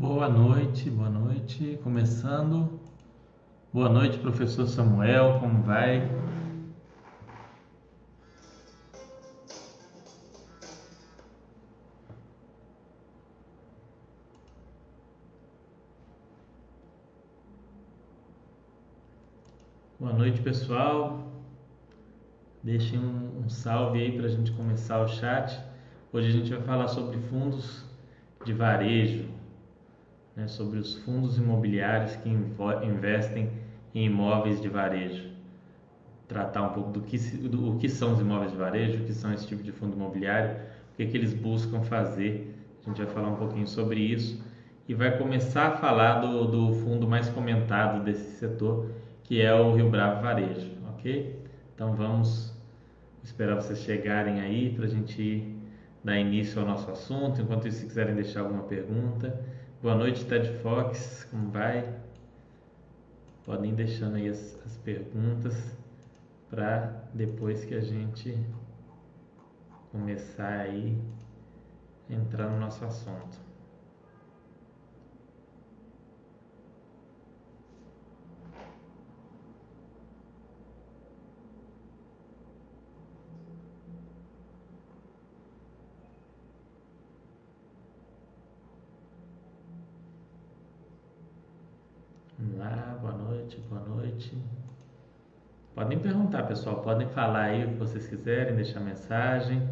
Boa noite, boa noite. Começando. Boa noite, professor Samuel, como vai? Boa noite, pessoal. Deixem um, um salve aí para a gente começar o chat. Hoje a gente vai falar sobre fundos de varejo, né, sobre os fundos imobiliários que investem em imóveis de varejo. Tratar um pouco do que, do, o que são os imóveis de varejo, o que são esse tipo de fundo imobiliário, o que, que eles buscam fazer. A gente vai falar um pouquinho sobre isso e vai começar a falar do, do fundo mais comentado desse setor, que é o Rio Bravo Varejo, ok? Então vamos esperar vocês chegarem aí para a gente dar início ao nosso assunto. Enquanto isso, se quiserem deixar alguma pergunta, Boa noite, Ted Fox, como vai? Podem ir deixando aí as, as perguntas para depois que a gente começar aí entrar no nosso assunto. Vamos lá, boa noite, boa noite. Podem perguntar, pessoal, podem falar aí o que vocês quiserem, deixar mensagem.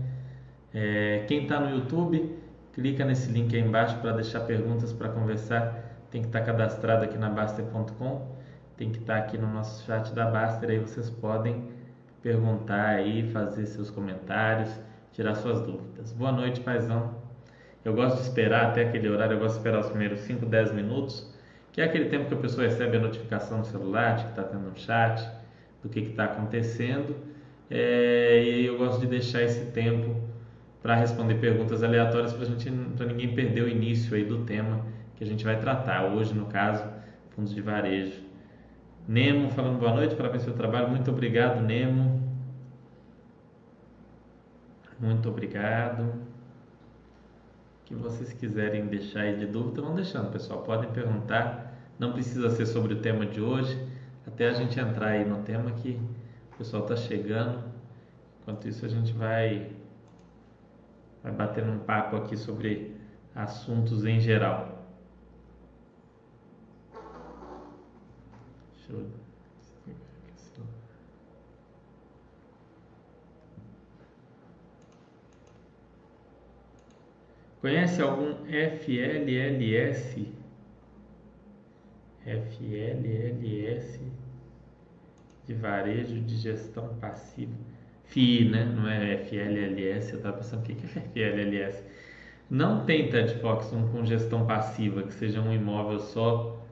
É, quem está no YouTube, clica nesse link aí embaixo para deixar perguntas para conversar. Tem que estar tá cadastrado aqui na Baster.com, tem que estar tá aqui no nosso chat da Baster, aí vocês podem perguntar aí, fazer seus comentários, tirar suas dúvidas. Boa noite, paizão. Eu gosto de esperar até aquele horário, eu gosto de esperar os primeiros 5, 10 minutos que é aquele tempo que a pessoa recebe a notificação no celular de que está tendo um chat, do que está acontecendo, é, e eu gosto de deixar esse tempo para responder perguntas aleatórias para ninguém perder o início aí do tema que a gente vai tratar hoje, no caso, fundos de varejo. Nemo falando boa noite, parabéns pelo trabalho, muito obrigado, Nemo. Muito obrigado. Que vocês quiserem deixar aí de dúvida, vão deixando, pessoal. Podem perguntar não precisa ser sobre o tema de hoje, até a gente entrar aí no tema que o pessoal está chegando. Enquanto isso, a gente vai, vai batendo um papo aqui sobre assuntos em geral. Deixa eu Conhece algum FLLS? FLLS de varejo de gestão passiva. FI, né? Não é FLLS. Eu estava pensando o que é FLLS. Não tem TED Fox um com gestão passiva, que seja um imóvel só.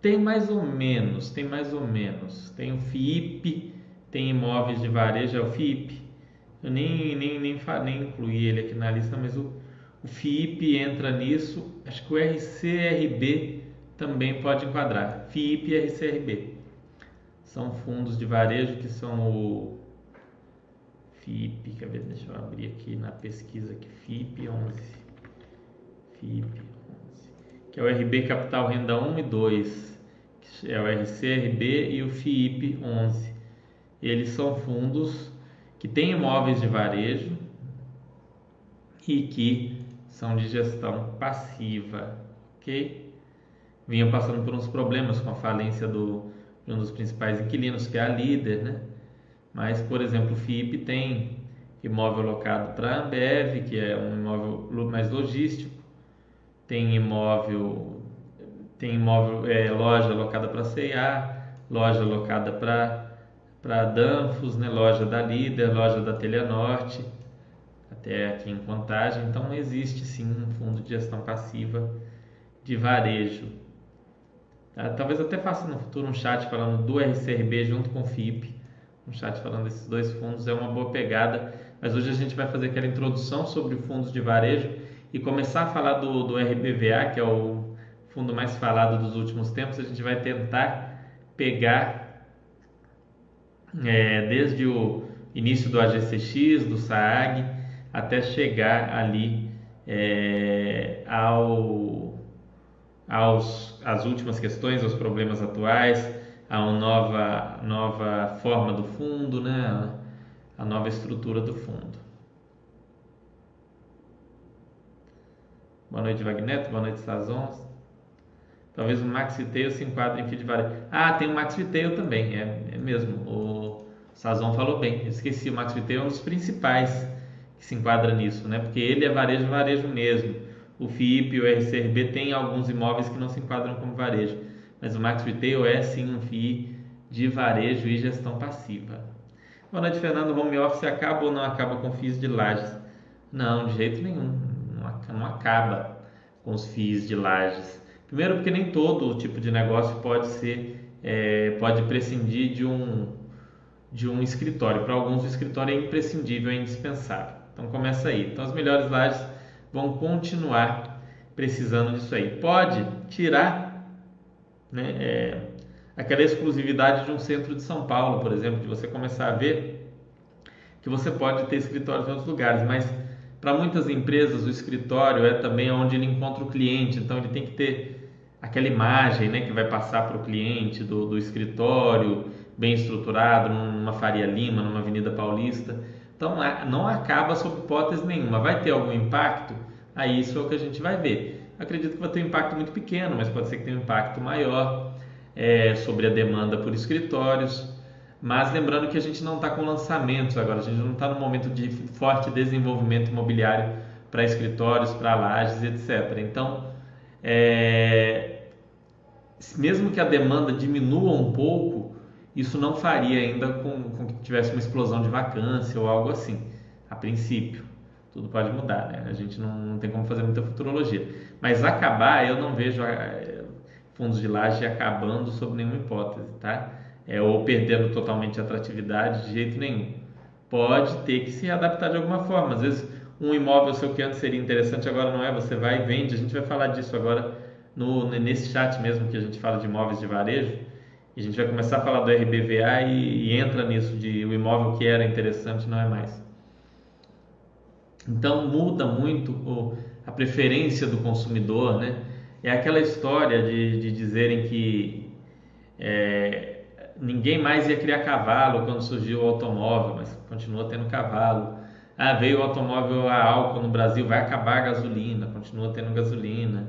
Tem mais ou menos, tem mais ou menos. Tem o FIP, tem imóveis de varejo, é o FIP. Eu nem, nem, nem, nem incluí ele aqui na lista, mas o, FIP entra nisso. Acho que o RCRB também pode enquadrar. FIP e RCRB. São fundos de varejo que são o FIP, quer ver, deixa eu abrir aqui na pesquisa aqui, FIP 11. FIP 11. Que é o RB Capital Renda 1 e 2, que é o RCRB e o FIP 11. Eles são fundos que têm imóveis de varejo e que são de gestão passiva, ok? vinham passando por uns problemas com a falência do, de um dos principais inquilinos, que é a líder, né? Mas, por exemplo, o FIP tem imóvel locado para a Ambev, que é um imóvel mais logístico, tem imóvel, tem imóvel, é, loja locada para C&A, loja locada para para Danfos, né? loja da Líder, loja da Telha Norte, até aqui em Contagem. Então existe sim um fundo de gestão passiva de varejo Tá? Talvez até faça no futuro um chat falando do RCRB junto com o FIP, um chat falando desses dois fundos, é uma boa pegada. Mas hoje a gente vai fazer aquela introdução sobre fundos de varejo e começar a falar do, do RBVA, que é o fundo mais falado dos últimos tempos. A gente vai tentar pegar é, desde o início do AGCX, do SAAG, até chegar ali é, ao aos, às últimas questões, aos problemas atuais, a uma nova, nova forma do fundo, né? a nova estrutura do fundo. Boa noite, Wagneto. Boa noite, Sazons. Talvez o Max Viteio se enquadre em varejo. Ah, tem o Max Viteio também, é, é mesmo. O Sazon falou bem. Esqueci, o Max Viteio é um dos principais se enquadra nisso, né? Porque ele é varejo, varejo mesmo. O FIP e o RCRB tem alguns imóveis que não se enquadram como varejo, mas o Max Retail é sim um FII de varejo e gestão passiva. Boa noite, Fernando. Home office acaba ou não acaba com FIIs de lajes? Não, de jeito nenhum. Não acaba com os FIIs de lajes. Primeiro, porque nem todo tipo de negócio pode ser, é, pode prescindir de um, de um escritório. Para alguns, o escritório é imprescindível, é indispensável. Então, começa aí. Então, as melhores lajes vão continuar precisando disso aí. Pode tirar né, é, aquela exclusividade de um centro de São Paulo, por exemplo, de você começar a ver que você pode ter escritórios em outros lugares, mas para muitas empresas o escritório é também onde ele encontra o cliente, então ele tem que ter aquela imagem né, que vai passar para o cliente do, do escritório bem estruturado, numa Faria Lima, numa Avenida Paulista. Então não acaba sob hipótese nenhuma. Vai ter algum impacto? Aí isso é o que a gente vai ver. Acredito que vai ter um impacto muito pequeno, mas pode ser que tenha um impacto maior é, sobre a demanda por escritórios. Mas lembrando que a gente não está com lançamentos agora, a gente não está no momento de forte desenvolvimento imobiliário para escritórios, para lajes, etc. Então, é, mesmo que a demanda diminua um pouco, isso não faria ainda com, com que tivesse uma explosão de vacância ou algo assim, a princípio tudo pode mudar, né? A gente não, não, tem como fazer muita futurologia. Mas acabar, eu não vejo é, fundos de laje acabando sob nenhuma hipótese, tá? É, ou perdendo totalmente a atratividade de jeito nenhum. Pode ter que se adaptar de alguma forma. Às vezes, um imóvel seu que antes seria interessante, agora não é. Você vai e vende. A gente vai falar disso agora no, nesse chat mesmo que a gente fala de imóveis de varejo. A gente vai começar a falar do RBVA e, e entra nisso de o imóvel que era interessante não é mais. Então muda muito o, a preferência do consumidor, né? É aquela história de, de dizerem que é, ninguém mais ia criar cavalo quando surgiu o automóvel, mas continua tendo cavalo. Ah, veio o automóvel a álcool no Brasil, vai acabar a gasolina, continua tendo gasolina.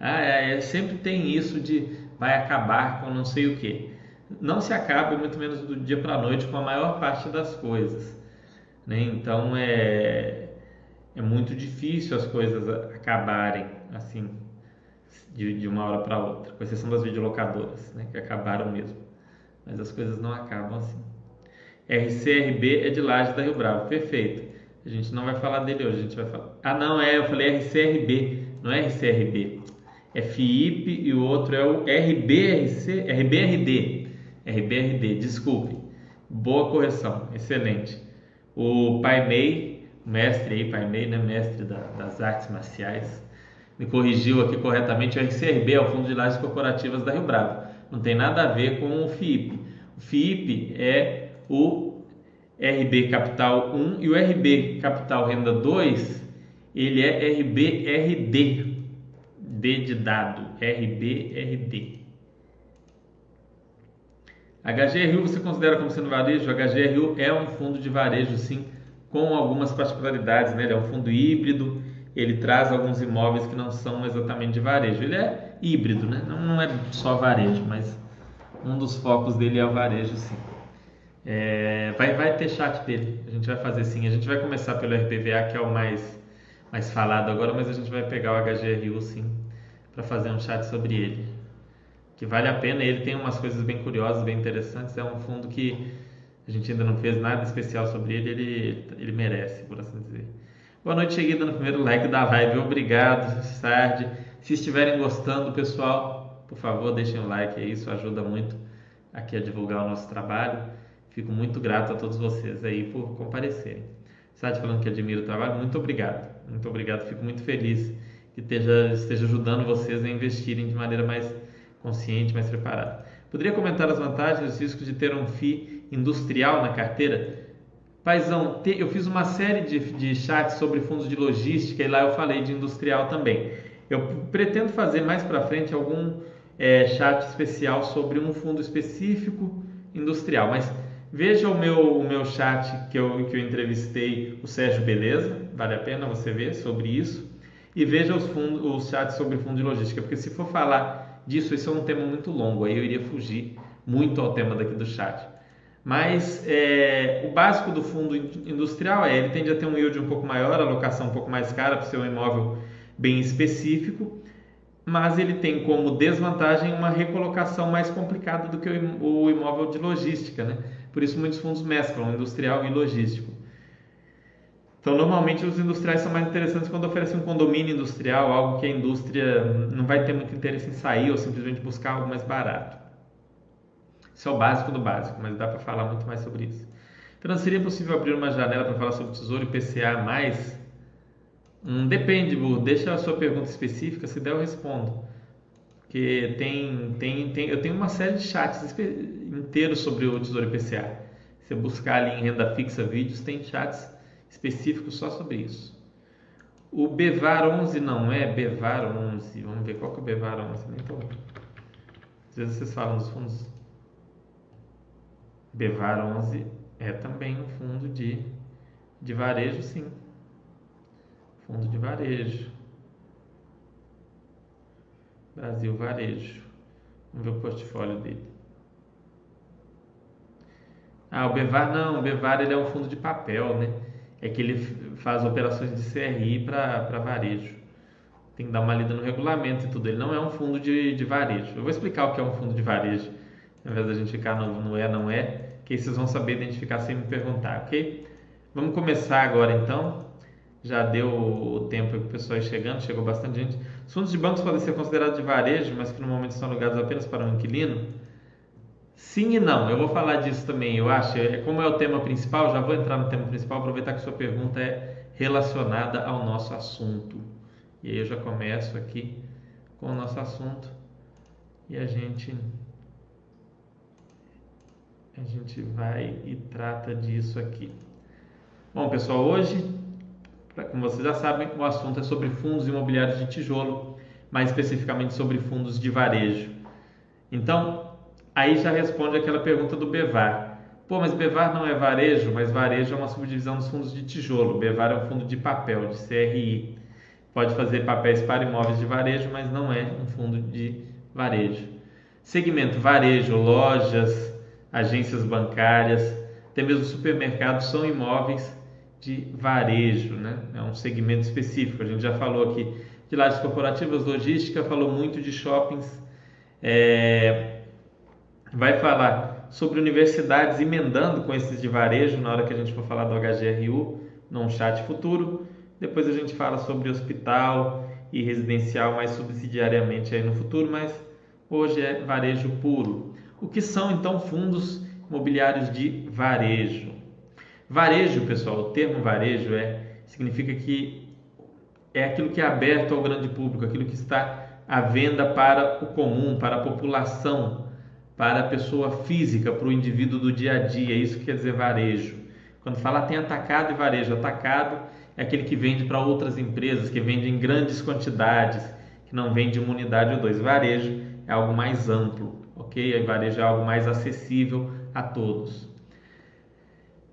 Ah, é, é, sempre tem isso de vai acabar com não sei o que. Não se acaba, muito menos do dia para a noite, com a maior parte das coisas. Né? Então, é, é muito difícil as coisas acabarem assim de, de uma hora para outra, com exceção das videolocadoras, né, que acabaram mesmo. Mas as coisas não acabam assim. RCRB é de Laje da Rio Bravo, perfeito. A gente não vai falar dele hoje, a gente vai falar. Ah, não, é, eu falei RCRB, não é RCRB. É FIIP e o outro é o RBRC, RBRD. RBRD, desculpe. Boa correção, excelente. O Pai Mei mestre aí, Pai Mei, né, mestre da, das artes marciais, me corrigiu aqui corretamente, o RCRB é o Fundo de Lajes Corporativas da Rio Bravo. Não tem nada a ver com o FIIP. O FIIP é o RB Capital 1 e o RB Capital Renda 2, ele é RBRD, D de dado, RBRD. HGRU você considera como sendo varejo? HGRU é um fundo de varejo, sim, com algumas particularidades, né? Ele é um fundo híbrido, ele traz alguns imóveis que não são exatamente de varejo. Ele é híbrido, né? Não, não é só varejo, mas um dos focos dele é o varejo, sim. É, vai, vai ter chat dele, a gente vai fazer sim. A gente vai começar pelo RPVA, que é o mais, mais falado agora, mas a gente vai pegar o HGRU sim, para fazer um chat sobre ele. Que vale a pena, ele tem umas coisas bem curiosas, bem interessantes. É um fundo que a gente ainda não fez nada especial sobre ele, ele, ele merece, por assim dizer. Boa noite, cheguei dando o primeiro like da live. Obrigado, Sardi. Se estiverem gostando, pessoal, por favor, deixem o like aí, isso ajuda muito aqui a divulgar o nosso trabalho. Fico muito grato a todos vocês aí por comparecerem. Sardi falando que admira o trabalho, muito obrigado. Muito obrigado, fico muito feliz que esteja, esteja ajudando vocês a investirem de maneira mais consciente, mais preparada. Poderia comentar as vantagens e os riscos de ter um FII industrial na carteira. Paizão, eu fiz uma série de, de chats sobre fundos de logística e lá eu falei de industrial também. Eu pretendo fazer mais para frente algum é, chat especial sobre um fundo específico industrial, mas veja o meu, o meu chat que eu, que eu entrevistei o Sérgio Beleza, vale a pena você ver sobre isso, e veja os, fundos, os chats sobre fundo de logística, porque se for falar disso, isso é um tema muito longo, aí eu iria fugir muito ao tema daqui do chat. Mas é, o básico do fundo industrial é ele tende a ter um yield um pouco maior, alocação um pouco mais cara para ser um imóvel bem específico, mas ele tem como desvantagem uma recolocação mais complicada do que o imóvel de logística, né? Por isso muitos fundos mesclam industrial e logístico. Então, normalmente os industriais são mais interessantes quando oferecem um condomínio industrial, algo que a indústria não vai ter muito interesse em sair ou simplesmente buscar algo mais barato. Isso é o básico do básico, mas dá para falar muito mais sobre isso. Então, seria possível abrir uma janela para falar sobre Tesouro e PCA mais? Hum, depende, Bu. Deixa a sua pergunta específica, se der eu respondo. Porque tem, tem, tem, eu tenho uma série de chats inteiros sobre o Tesouro IPCA. Se você buscar ali em renda fixa vídeos, tem chats específicos só sobre isso. O Bevar 11 não é Bevar 11. Vamos ver qual que é o Bevar 11. Nem tô... Às vezes vocês falam dos fundos. Bevar 11 é também um fundo de, de varejo, sim. Fundo de varejo. Brasil Varejo. Vamos ver o portfólio dele. Ah, o Bevar não, o Bevar ele é um fundo de papel, né? É que ele faz operações de CRI para varejo. Tem que dar uma lida no regulamento e tudo. Ele não é um fundo de, de varejo. Eu vou explicar o que é um fundo de varejo, ao invés da gente ficar no, no é, não é, que aí vocês vão saber identificar sem me perguntar, ok? Vamos começar agora então já deu o tempo que o pessoal ir chegando, chegou bastante gente. Os fundos de bancos podem ser considerados de varejo, mas que no momento são alugados apenas para um inquilino? Sim e não, eu vou falar disso também, eu acho. É, como é o tema principal, já vou entrar no tema principal, aproveitar que sua pergunta é relacionada ao nosso assunto. E aí eu já começo aqui com o nosso assunto e a gente a gente vai e trata disso aqui. Bom, pessoal, hoje como vocês já sabem, o assunto é sobre fundos imobiliários de tijolo, mais especificamente sobre fundos de varejo. Então, aí já responde aquela pergunta do Bevar. Pô, mas Bevar não é varejo, mas varejo é uma subdivisão dos fundos de tijolo. Bevar é um fundo de papel, de CRI. Pode fazer papéis para imóveis de varejo, mas não é um fundo de varejo. Segmento varejo, lojas, agências bancárias, até mesmo supermercados são imóveis de varejo, né? É um segmento específico. A gente já falou aqui de lajes corporativas, logística, falou muito de shoppings. É... Vai falar sobre universidades emendando com esses de varejo na hora que a gente for falar do HGRU, num chat futuro. Depois a gente fala sobre hospital e residencial mais subsidiariamente aí no futuro, mas hoje é varejo puro. O que são então fundos imobiliários de varejo? Varejo, pessoal, o termo varejo é significa que é aquilo que é aberto ao grande público, aquilo que está à venda para o comum, para a população, para a pessoa física, para o indivíduo do dia a dia. É isso que quer dizer varejo. Quando fala tem atacado e varejo, atacado é aquele que vende para outras empresas, que vende em grandes quantidades, que não vende uma unidade ou dois. Varejo é algo mais amplo, ok? Varejo é algo mais acessível a todos.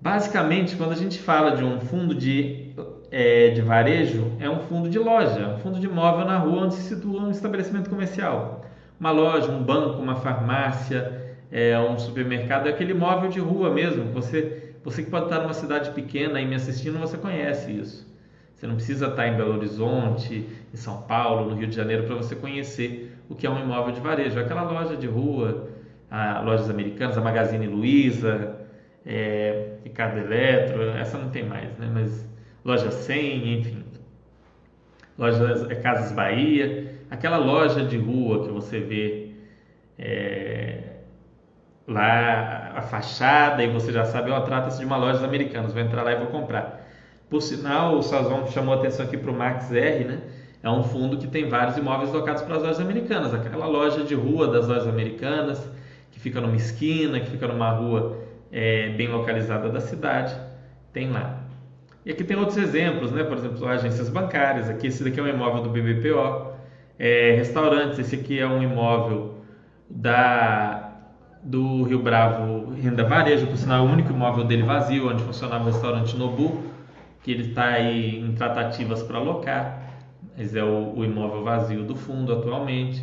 Basicamente, quando a gente fala de um fundo de, é, de varejo, é um fundo de loja, um fundo de imóvel na rua onde se situa um estabelecimento comercial. Uma loja, um banco, uma farmácia, é, um supermercado, é aquele imóvel de rua mesmo. Você, você que pode estar numa cidade pequena e me assistindo, você conhece isso. Você não precisa estar em Belo Horizonte, em São Paulo, no Rio de Janeiro, para você conhecer o que é um imóvel de varejo. Aquela loja de rua, a lojas americanas, a Magazine Luiza, é, Ricardo Eletro, essa não tem mais, né? Mas loja 100, enfim, lojas é, Casas Bahia, aquela loja de rua que você vê é, lá a fachada e você já sabe, ó, trata-se de uma loja americana, vou entrar lá e vou comprar. Por sinal, o Sazon chamou atenção aqui para o Max R, né? É um fundo que tem vários imóveis locados para as lojas americanas, aquela loja de rua das lojas americanas, que fica numa esquina, que fica numa rua é, bem localizada da cidade, tem lá. E aqui tem outros exemplos, né? por exemplo, agências bancárias. Aqui esse daqui é um imóvel do BBPO, É, restaurantes, esse aqui é um imóvel da do Rio Bravo Renda Varejo, por sinal é o único imóvel dele vazio, onde funcionava o restaurante Nobu, que ele está aí em tratativas para alocar, mas é o, o, imóvel vazio do fundo atualmente.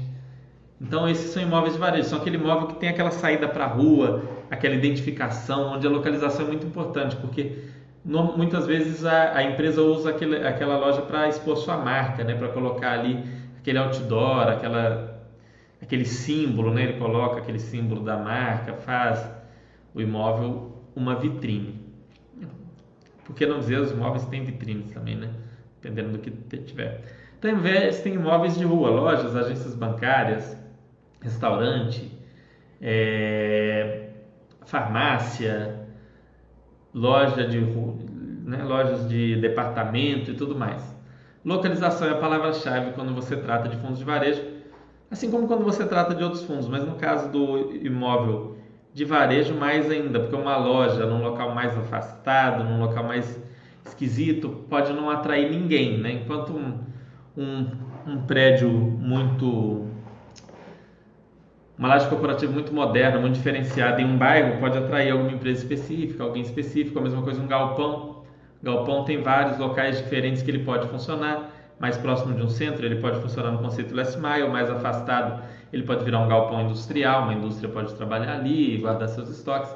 Então esses são imóveis de varejo, são aquele imóvel que tem aquela saída para a rua, aquela identificação, onde a localização é muito importante, porque no, muitas vezes a, a, empresa usa aquele, aquela loja para expor sua marca, né, para colocar ali aquele outdoor, aquela aquele símbolo, né? Ele coloca aquele símbolo da marca, faz o imóvel uma vitrine. Por que não dizer os imóveis têm vitrines também, né? Dependendo do que tiver. Então, em vez, tem imóveis de rua, lojas, agências bancárias, restaurante, é, farmácia, loja de né, lojas de departamento e tudo mais. Localização é a palavra-chave quando você trata de fundos de varejo Assim como quando você trata de outros fundos, mas no caso do imóvel de varejo, mais ainda, porque uma loja num local mais afastado, num local mais esquisito, pode não atrair ninguém, né? Enquanto um, um, um prédio muito. Uma laje corporativa muito moderna, muito diferenciada em um bairro pode atrair alguma empresa específica, alguém específico, a mesma coisa um galpão. Galpão tem vários locais diferentes que ele pode funcionar mais próximo de um centro, ele pode funcionar no conceito last mile, mais afastado, ele pode virar um galpão industrial, uma indústria pode trabalhar ali e guardar seus estoques.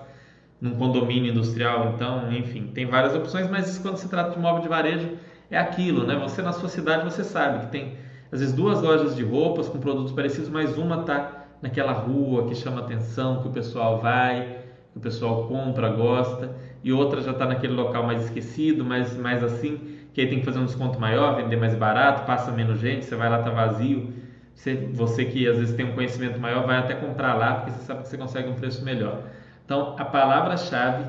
Num condomínio industrial, então, enfim, tem várias opções, mas quando se trata de imóvel de varejo, é aquilo, né? Você na sua cidade, você sabe que tem às vezes duas lojas de roupas com produtos parecidos, mas uma está naquela rua que chama atenção, que o pessoal vai, que o pessoal compra, gosta, e outra já está naquele local mais esquecido, mais, mais assim que aí tem que fazer um desconto maior, vender mais barato, passa menos gente, você vai lá, tá vazio. Você, você que às vezes tem um conhecimento maior, vai até comprar lá, porque você sabe que você consegue um preço melhor. Então, a palavra-chave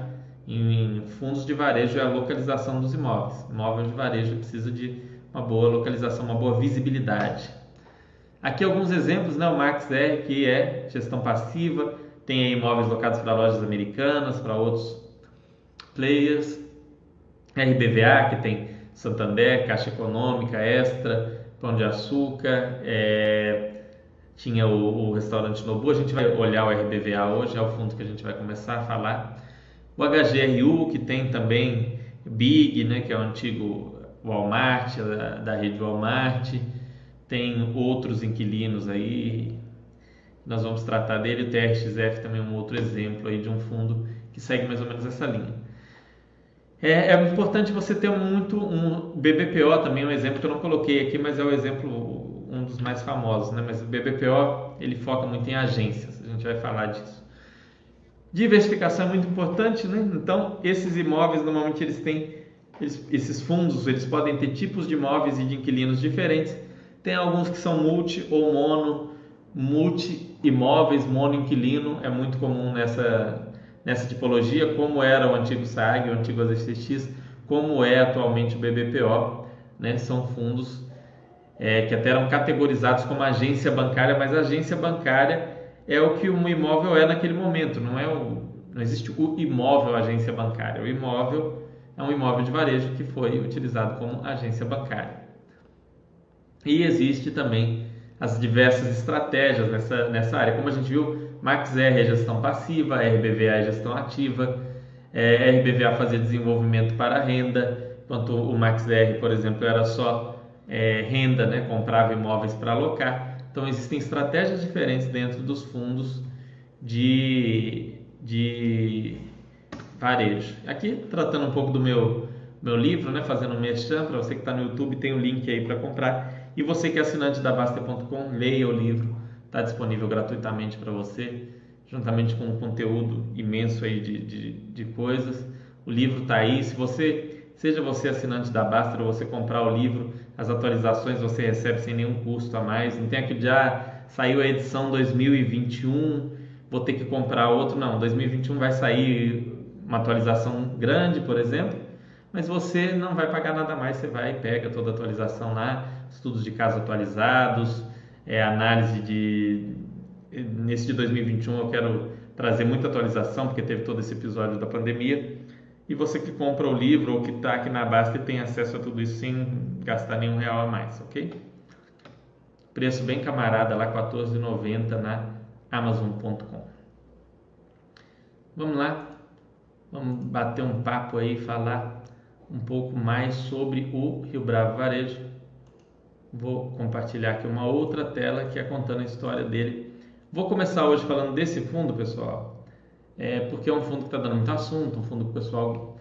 em fundos de varejo é a localização dos imóveis. Imóvel de varejo precisa de uma boa localização, uma boa visibilidade. Aqui alguns exemplos, né? o Max R, que é gestão passiva, tem imóveis locados para lojas americanas, para outros players. RBVA, que tem Santander, Caixa Econômica, Extra, Pão de Açúcar, é, tinha o, o, restaurante Nobu. A gente vai olhar o RBVA hoje, é o fundo que a gente vai começar a falar. O HGRU, que tem também Big, né, que é o antigo Walmart, da, da rede Walmart. Tem outros inquilinos aí, nós vamos tratar dele. O TRXF também é um outro exemplo aí de um fundo que segue mais ou menos essa linha. É, é, importante você ter muito um BBPO também é um exemplo que eu não coloquei aqui, mas é o exemplo um dos mais famosos, né? Mas o BBPO ele foca muito em agências, a gente vai falar disso. Diversificação é muito importante, né? Então esses imóveis normalmente eles têm eles, esses fundos eles podem ter tipos de imóveis e de inquilinos diferentes. Tem alguns que são multi ou mono, multi imóveis, mono inquilino é muito comum nessa nessa tipologia, como era o antigo SAG, o antigo AZXX, como é atualmente o BBPO, né? São fundos é, que até eram categorizados como agência bancária, mas agência bancária é o que um imóvel é naquele momento, não é o, não existe o imóvel agência bancária. O imóvel é um imóvel de varejo que foi utilizado como agência bancária. E existe também as diversas estratégias nessa, nessa área. Como a gente viu, Max R é gestão passiva, RBVA é gestão ativa, é, RBVA fazia desenvolvimento para renda, enquanto o Max R, por exemplo, era só é, renda, né? comprava imóveis para alocar. Então existem estratégias diferentes dentro dos fundos de, de varejo. Aqui tratando um pouco do meu, meu livro, né? fazendo um merchan, para você que está no YouTube, tem o um link aí para comprar. E você que é assinante da Baster.com, leia o livro está disponível gratuitamente para você, juntamente com um conteúdo imenso aí de, de, de coisas. O livro está aí. Se você, seja você assinante da Baster ou você comprar o livro, as atualizações você recebe sem nenhum custo a mais. Não tem aquele de ah, saiu a edição 2021, vou ter que comprar outro. Não, 2021 vai sair uma atualização grande, por exemplo, mas você não vai pagar nada mais, você vai e pega toda a atualização lá, estudos de caso atualizados, é, análise de. Nesse de 2021 eu quero trazer muita atualização, porque teve todo esse episódio da pandemia. E você que compra o livro ou que está aqui na Basta tem acesso a tudo isso sem gastar nenhum real a mais, ok? preço bem camarada lá, 14,90 na Amazon.com. Vamos lá, vamos bater um papo aí, falar um pouco mais sobre o Rio Bravo Varejo. Vou compartilhar aqui uma outra tela que é contando a história dele. Vou começar hoje falando desse fundo, pessoal, é, porque é um fundo que está dando muito assunto, um fundo que o pessoal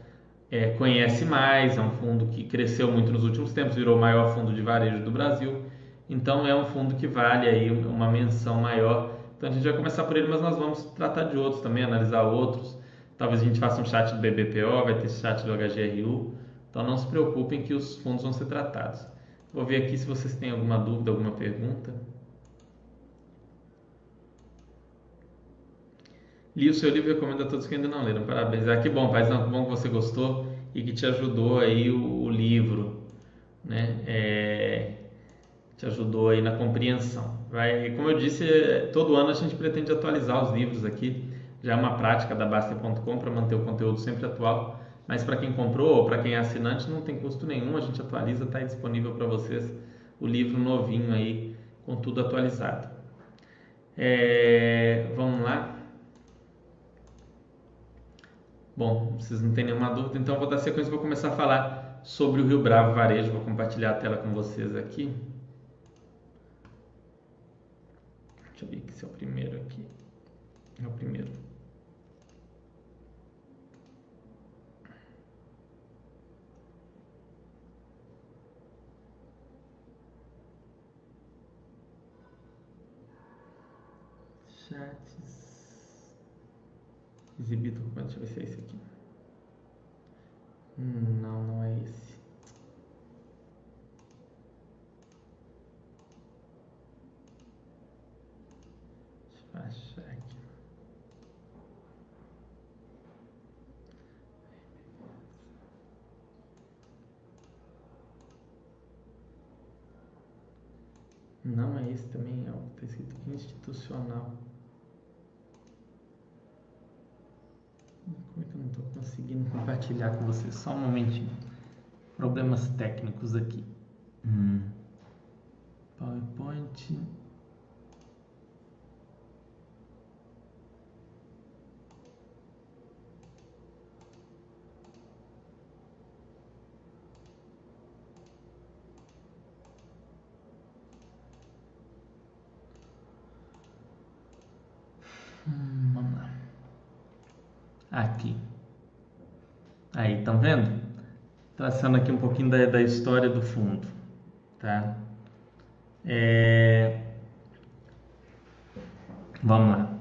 é, conhece mais, é um fundo que cresceu muito nos últimos tempos, virou o maior fundo de varejo do Brasil. Então é um fundo que vale aí uma menção maior. Então a gente vai começar por ele, mas nós vamos tratar de outros também, analisar outros. Talvez a gente faça um chat do BBPO, vai ter chat do HGRU. Então não se preocupem que os fundos vão ser tratados. Vou ver aqui se vocês têm alguma dúvida, alguma pergunta. Li o seu livro e recomendo a todos que ainda não leram. Parabéns. Ah, que bom, paizão, que bom que você gostou e que te ajudou aí o, o livro, né? É, te ajudou aí na compreensão. Vai, como eu disse, todo ano a gente pretende atualizar os livros aqui. Já é uma prática da Basta.com para manter o conteúdo sempre atual. Mas para quem comprou ou para quem é assinante não tem custo nenhum, a gente atualiza, está disponível para vocês o livro novinho aí com tudo atualizado. É, vamos lá. Bom, vocês não têm nenhuma dúvida, então vou dar sequência e vou começar a falar sobre o Rio Bravo Varejo. Vou compartilhar a tela com vocês aqui. Deixa eu ver se é o primeiro aqui. É o primeiro. Chats. Exibido documento, deixa eu ver se é esse aqui. Hum, não, não é esse. Deixa eu achar aqui. Não é esse também, é o que está escrito institucional. Como é que eu não estou conseguindo compartilhar com vocês? Só um momentinho. Problemas técnicos aqui. Hum. PowerPoint. Aqui. Aí, estão vendo? Traçando aqui um pouquinho da, da história do fundo, tá? É... Vamos lá.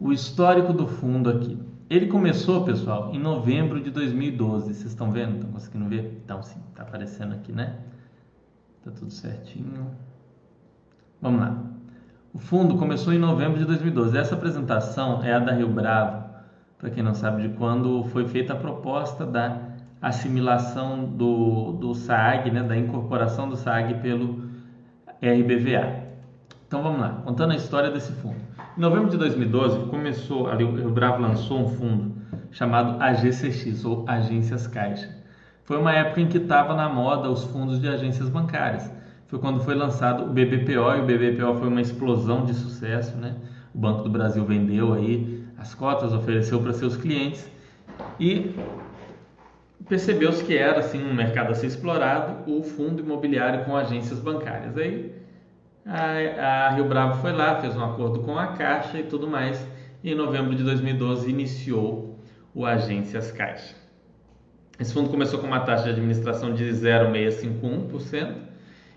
O histórico do fundo aqui. Ele começou, pessoal, em novembro de 2012. Vocês estão vendo? Estão conseguindo ver? Então, sim, está aparecendo aqui, né? Tá tudo certinho. Vamos lá. O fundo começou em novembro de 2012. Essa apresentação é a da Rio Bravo, para quem não sabe de quando foi feita a proposta da assimilação do, do SAG, né, da incorporação do SAG pelo RBVA. Então vamos lá, contando a história desse fundo. Em novembro de 2012, começou, ali, o Rio Bravo lançou um fundo chamado AGCX, ou Agências Caixa. Foi uma época em que estava na moda os fundos de agências bancárias. Foi quando foi lançado o BBPO, e o BBPO foi uma explosão de sucesso, né? O Banco do Brasil vendeu aí as cotas, ofereceu para seus clientes e percebeu-se que era assim um mercado a ser explorado, o fundo imobiliário com agências bancárias. Aí a, a Rio Bravo foi lá, fez um acordo com a Caixa e tudo mais. E em novembro de 2012 iniciou o Agências Caixa. Esse fundo começou com uma taxa de administração de 0,651%,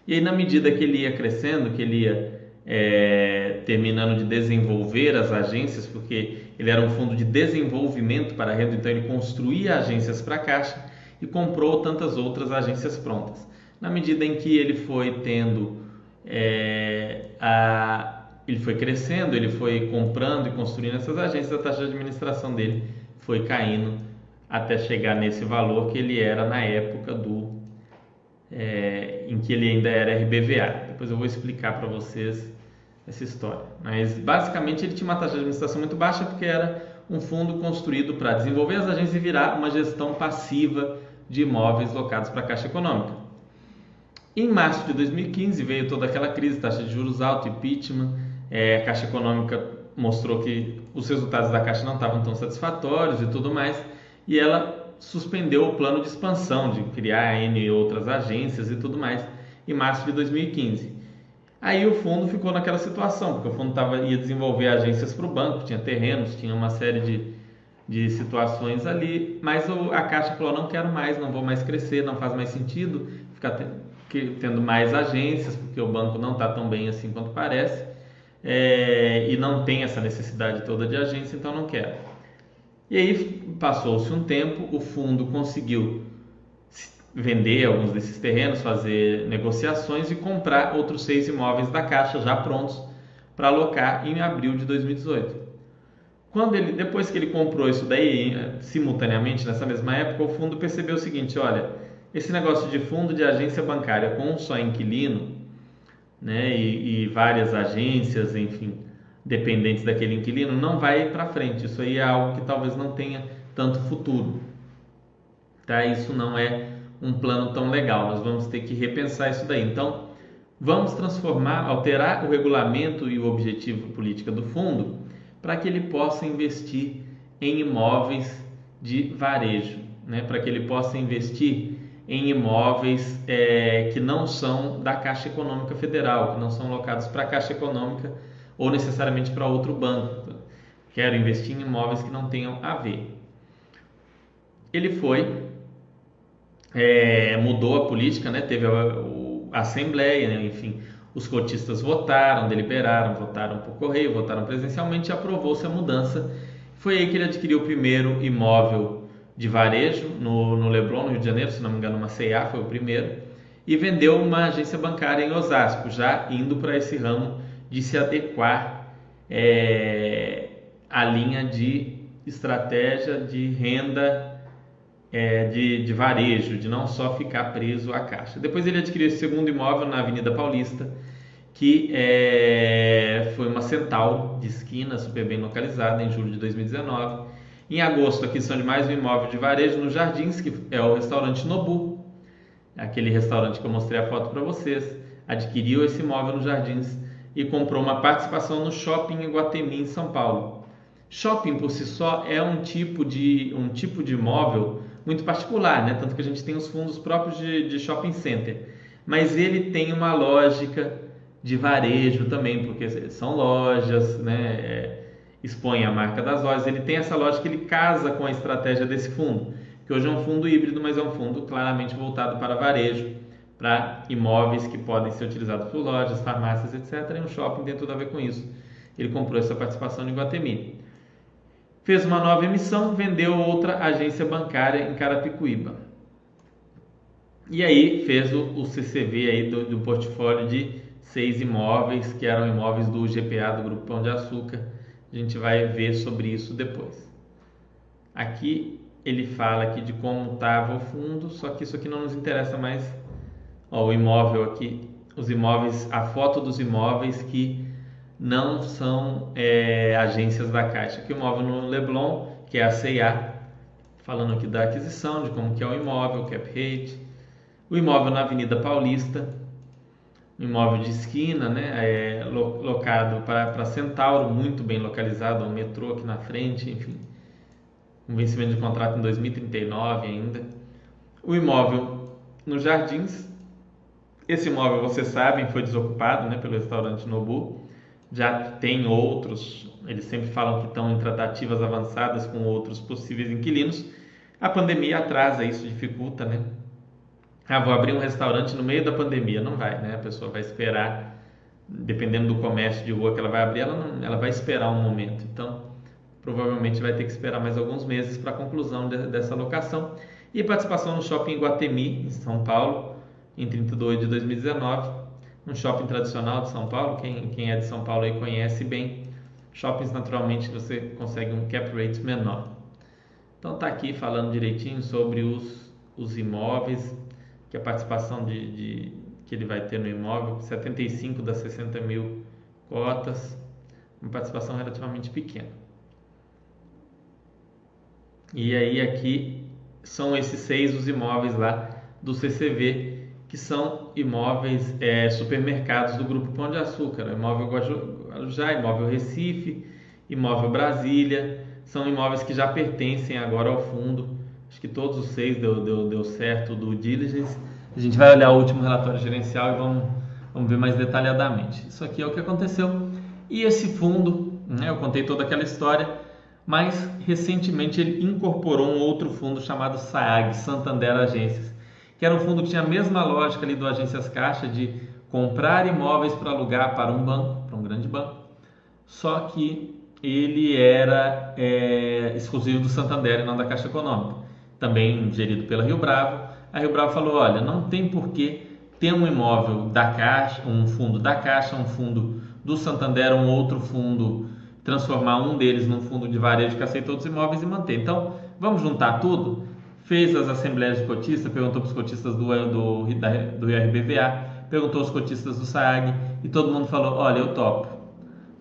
e aí, na medida que ele ia crescendo, que ele ia é, terminando de desenvolver as agências, porque ele era um fundo de desenvolvimento para a renda, então ele construía agências para a Caixa e comprou tantas outras agências prontas. Na medida em que ele foi tendo é, a, ele foi crescendo, ele foi comprando e construindo essas agências, a taxa de administração dele foi caindo até chegar nesse valor que ele era na época do é, em que ele ainda era RBVA. Depois eu vou explicar para vocês essa história. Mas basicamente ele tinha uma taxa de administração muito baixa porque era um fundo construído para desenvolver as agências e virar uma gestão passiva de imóveis locados para a Caixa Econômica. Em março de 2015 veio toda aquela crise, taxa de juros alta, impeachment, é, a Caixa Econômica mostrou que os resultados da Caixa não estavam tão satisfatórios e tudo mais, e ela suspendeu o plano de expansão, de criar N outras agências e tudo mais, em março de 2015. Aí o fundo ficou naquela situação, porque o fundo tava, ia desenvolver agências para o banco, tinha terrenos, tinha uma série de, de situações ali, mas o, a Caixa falou: não quero mais, não vou mais crescer, não faz mais sentido ficar tendo mais agências, porque o banco não está tão bem assim quanto parece, é, e não tem essa necessidade toda de agência, então não quero. E aí passou-se um tempo, o fundo conseguiu vender alguns desses terrenos, fazer negociações e comprar outros seis imóveis da Caixa já prontos para alocar em abril de 2018. Quando ele, depois que ele comprou isso daí, simultaneamente nessa mesma época, o fundo percebeu o seguinte: olha, esse negócio de fundo de agência bancária com um só inquilino, né, e, e várias agências, enfim, dependentes daquele inquilino, não vai para frente. Isso aí é algo que talvez não tenha tanto futuro. Tá? Isso não é um plano tão legal. Nós vamos ter que repensar isso daí. Então, vamos transformar, alterar o regulamento e o objetivo política do fundo para que ele possa investir em imóveis de varejo, né? para que ele possa investir em imóveis é, que não são da Caixa Econômica Federal, que não são locados para a Caixa Econômica ou necessariamente para outro banco. Quero investir em imóveis que não tenham a ver. Ele foi, é, mudou a política, né? teve a, a Assembleia, né? enfim, os cotistas votaram, deliberaram, votaram por correio, votaram presencialmente e aprovou-se a mudança. Foi aí que ele adquiriu o primeiro imóvel de varejo no, no Leblon, no Rio de Janeiro, se não me engano, uma C&A foi o primeiro, e vendeu uma agência bancária em Osasco, já indo para esse ramo de se adequar é, à linha de estratégia de renda é, de, de varejo, de não só ficar preso à caixa. Depois ele adquiriu esse segundo imóvel na Avenida Paulista, que é, foi uma central de esquina super bem localizada em julho de 2019 em agosto, aquisição de mais um imóvel de varejo no Jardins, que é o restaurante Nobu, aquele restaurante que eu mostrei a foto para vocês. Adquiriu esse imóvel no Jardins e comprou uma participação no shopping Iguatemi, em São Paulo. Shopping por si só é um tipo de, um tipo de imóvel muito particular, né? tanto que a gente tem os fundos próprios de, de shopping center. Mas ele tem uma lógica de varejo também, porque são lojas, né? É, expõe a marca das lojas, ele tem essa lógica, ele casa com a estratégia desse fundo, que hoje é um fundo híbrido, mas é um fundo claramente voltado para varejo, para imóveis que podem ser utilizados por lojas, farmácias, etc. E um shopping tem tudo a ver com isso. Ele comprou essa participação no Iguatemi. Fez uma nova emissão, vendeu outra agência bancária em Carapicuíba. E aí fez o, o CCV aí do, do portfólio de seis imóveis, que eram imóveis do GPA, do Grupo Pão de Açúcar, a gente vai ver sobre isso depois. Aqui ele fala aqui de como estava o fundo, só que isso aqui não nos interessa mais. Ó, o imóvel aqui, os imóveis, a foto dos imóveis que não são é, agências da Caixa. O imóvel no Leblon, que é a CIA, falando aqui da aquisição, de como que é o imóvel, cap rate. O imóvel na Avenida Paulista, um imóvel de esquina, né, é, locado para Centauro, muito bem localizado, um metrô aqui na frente, enfim, um vencimento de contrato em 2039 ainda. O imóvel nos Jardins, esse imóvel, vocês sabem, foi desocupado né, pelo restaurante Nobu, já tem outros, eles sempre falam que estão em tratativas avançadas com outros possíveis inquilinos. A pandemia atrasa isso, dificulta, né? ah, vou abrir um restaurante no meio da pandemia. Não vai, né? A pessoa vai esperar, dependendo do comércio de rua que ela vai abrir, ela, não, ela vai esperar um momento. Então, provavelmente vai ter que esperar mais alguns meses para a conclusão de, dessa locação. E participação no shopping Guatemi, em São Paulo, em 32 de 2019. Um shopping tradicional de São Paulo, quem, quem é de São Paulo aí conhece bem. Shoppings, naturalmente, você consegue um cap rate menor. Então, tá aqui falando direitinho sobre os, os imóveis que a participação de, de, que ele vai ter no imóvel, 75 das 60 mil cotas, uma participação relativamente pequena. E aí aqui são esses seis os imóveis lá do CCV que são imóveis, é, supermercados do Grupo Pão de Açúcar, imóvel Guarujá, imóvel Recife, imóvel Brasília, são imóveis que já pertencem agora ao fundo. Acho que todos os seis deu, deu, deu certo do diligence. A gente vai olhar o último relatório gerencial e vamos, vamos ver mais detalhadamente. Isso aqui é o que aconteceu. E esse fundo, né, eu contei toda aquela história, mas recentemente ele incorporou um outro fundo chamado SAAG, Santander Agências, que era um fundo que tinha a mesma lógica ali do Agências Caixa de comprar imóveis para alugar para um banco, para um grande banco, só que ele era é, exclusivo do Santander e não da Caixa Econômica, também gerido pela Rio Bravo. A Rio Bravo falou: olha, não tem por que ter um imóvel da Caixa, um fundo da Caixa, um fundo do Santander, um outro fundo, transformar um deles num fundo de varejo que aceitou os imóveis e manter. Então, vamos juntar tudo? Fez as assembleias de cotistas, perguntou para os cotistas do, do, do IRBVA, perguntou aos cotistas do SAG e todo mundo falou: olha, eu topo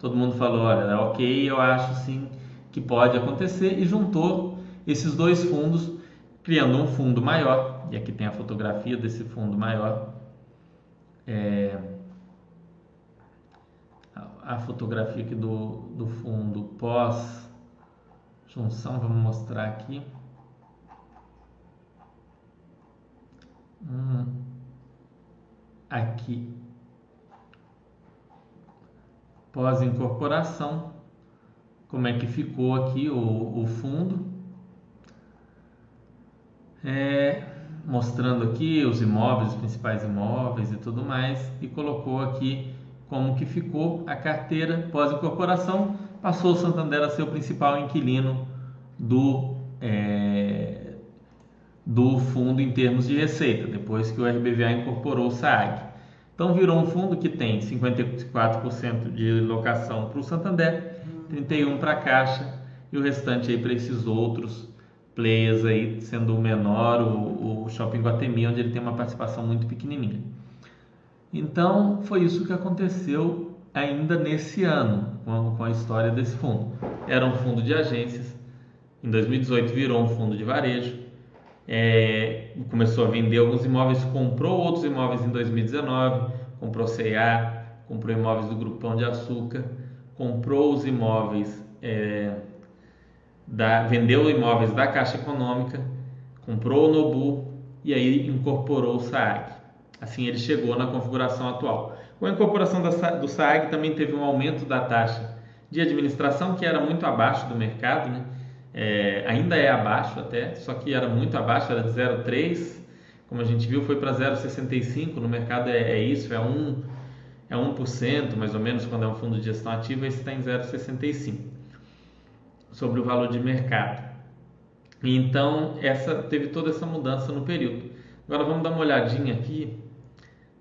todo mundo falou, olha, ok, eu acho sim que pode acontecer e juntou esses dois fundos, criando um fundo maior. E aqui tem a fotografia desse fundo maior. É, a fotografia aqui do, do fundo pós junção, vamos mostrar aqui. Hum, aqui. Pós-incorporação, como é que ficou aqui o, o fundo, é, mostrando aqui os imóveis, os principais imóveis e tudo mais, e colocou aqui como que ficou a carteira pós-incorporação, passou o Santander a ser o principal inquilino do, é, do fundo em termos de receita, depois que o RBVA incorporou o SAG. Então virou um fundo que tem 54% de locação para o Santander, 31% para a Caixa e o restante aí para esses outros players aí, sendo o menor o, o Shopping Guatemi, onde ele tem uma participação muito pequenininha. Então foi isso que aconteceu ainda nesse ano com a história desse fundo. Era um fundo de agências, em 2018 virou um fundo de varejo, é, começou a vender alguns imóveis, comprou outros imóveis em 2019, comprou CA, comprou imóveis do Grupão de Açúcar, comprou os imóveis, é, da, vendeu imóveis da Caixa Econômica, comprou o Nobu e aí incorporou o SAAG. Assim ele chegou na configuração atual. Com a incorporação da, do SAAG também teve um aumento da taxa de administração que era muito abaixo do mercado, né? É, ainda é abaixo até, só que era muito abaixo, era de 0,3, como a gente viu, foi para 0,65, no mercado é, é, isso, é 1, é 1% mais ou menos quando é um fundo de gestão ativa, esse está em 0,65 sobre o valor de mercado. Então, essa teve toda essa mudança no período. Agora vamos dar uma olhadinha aqui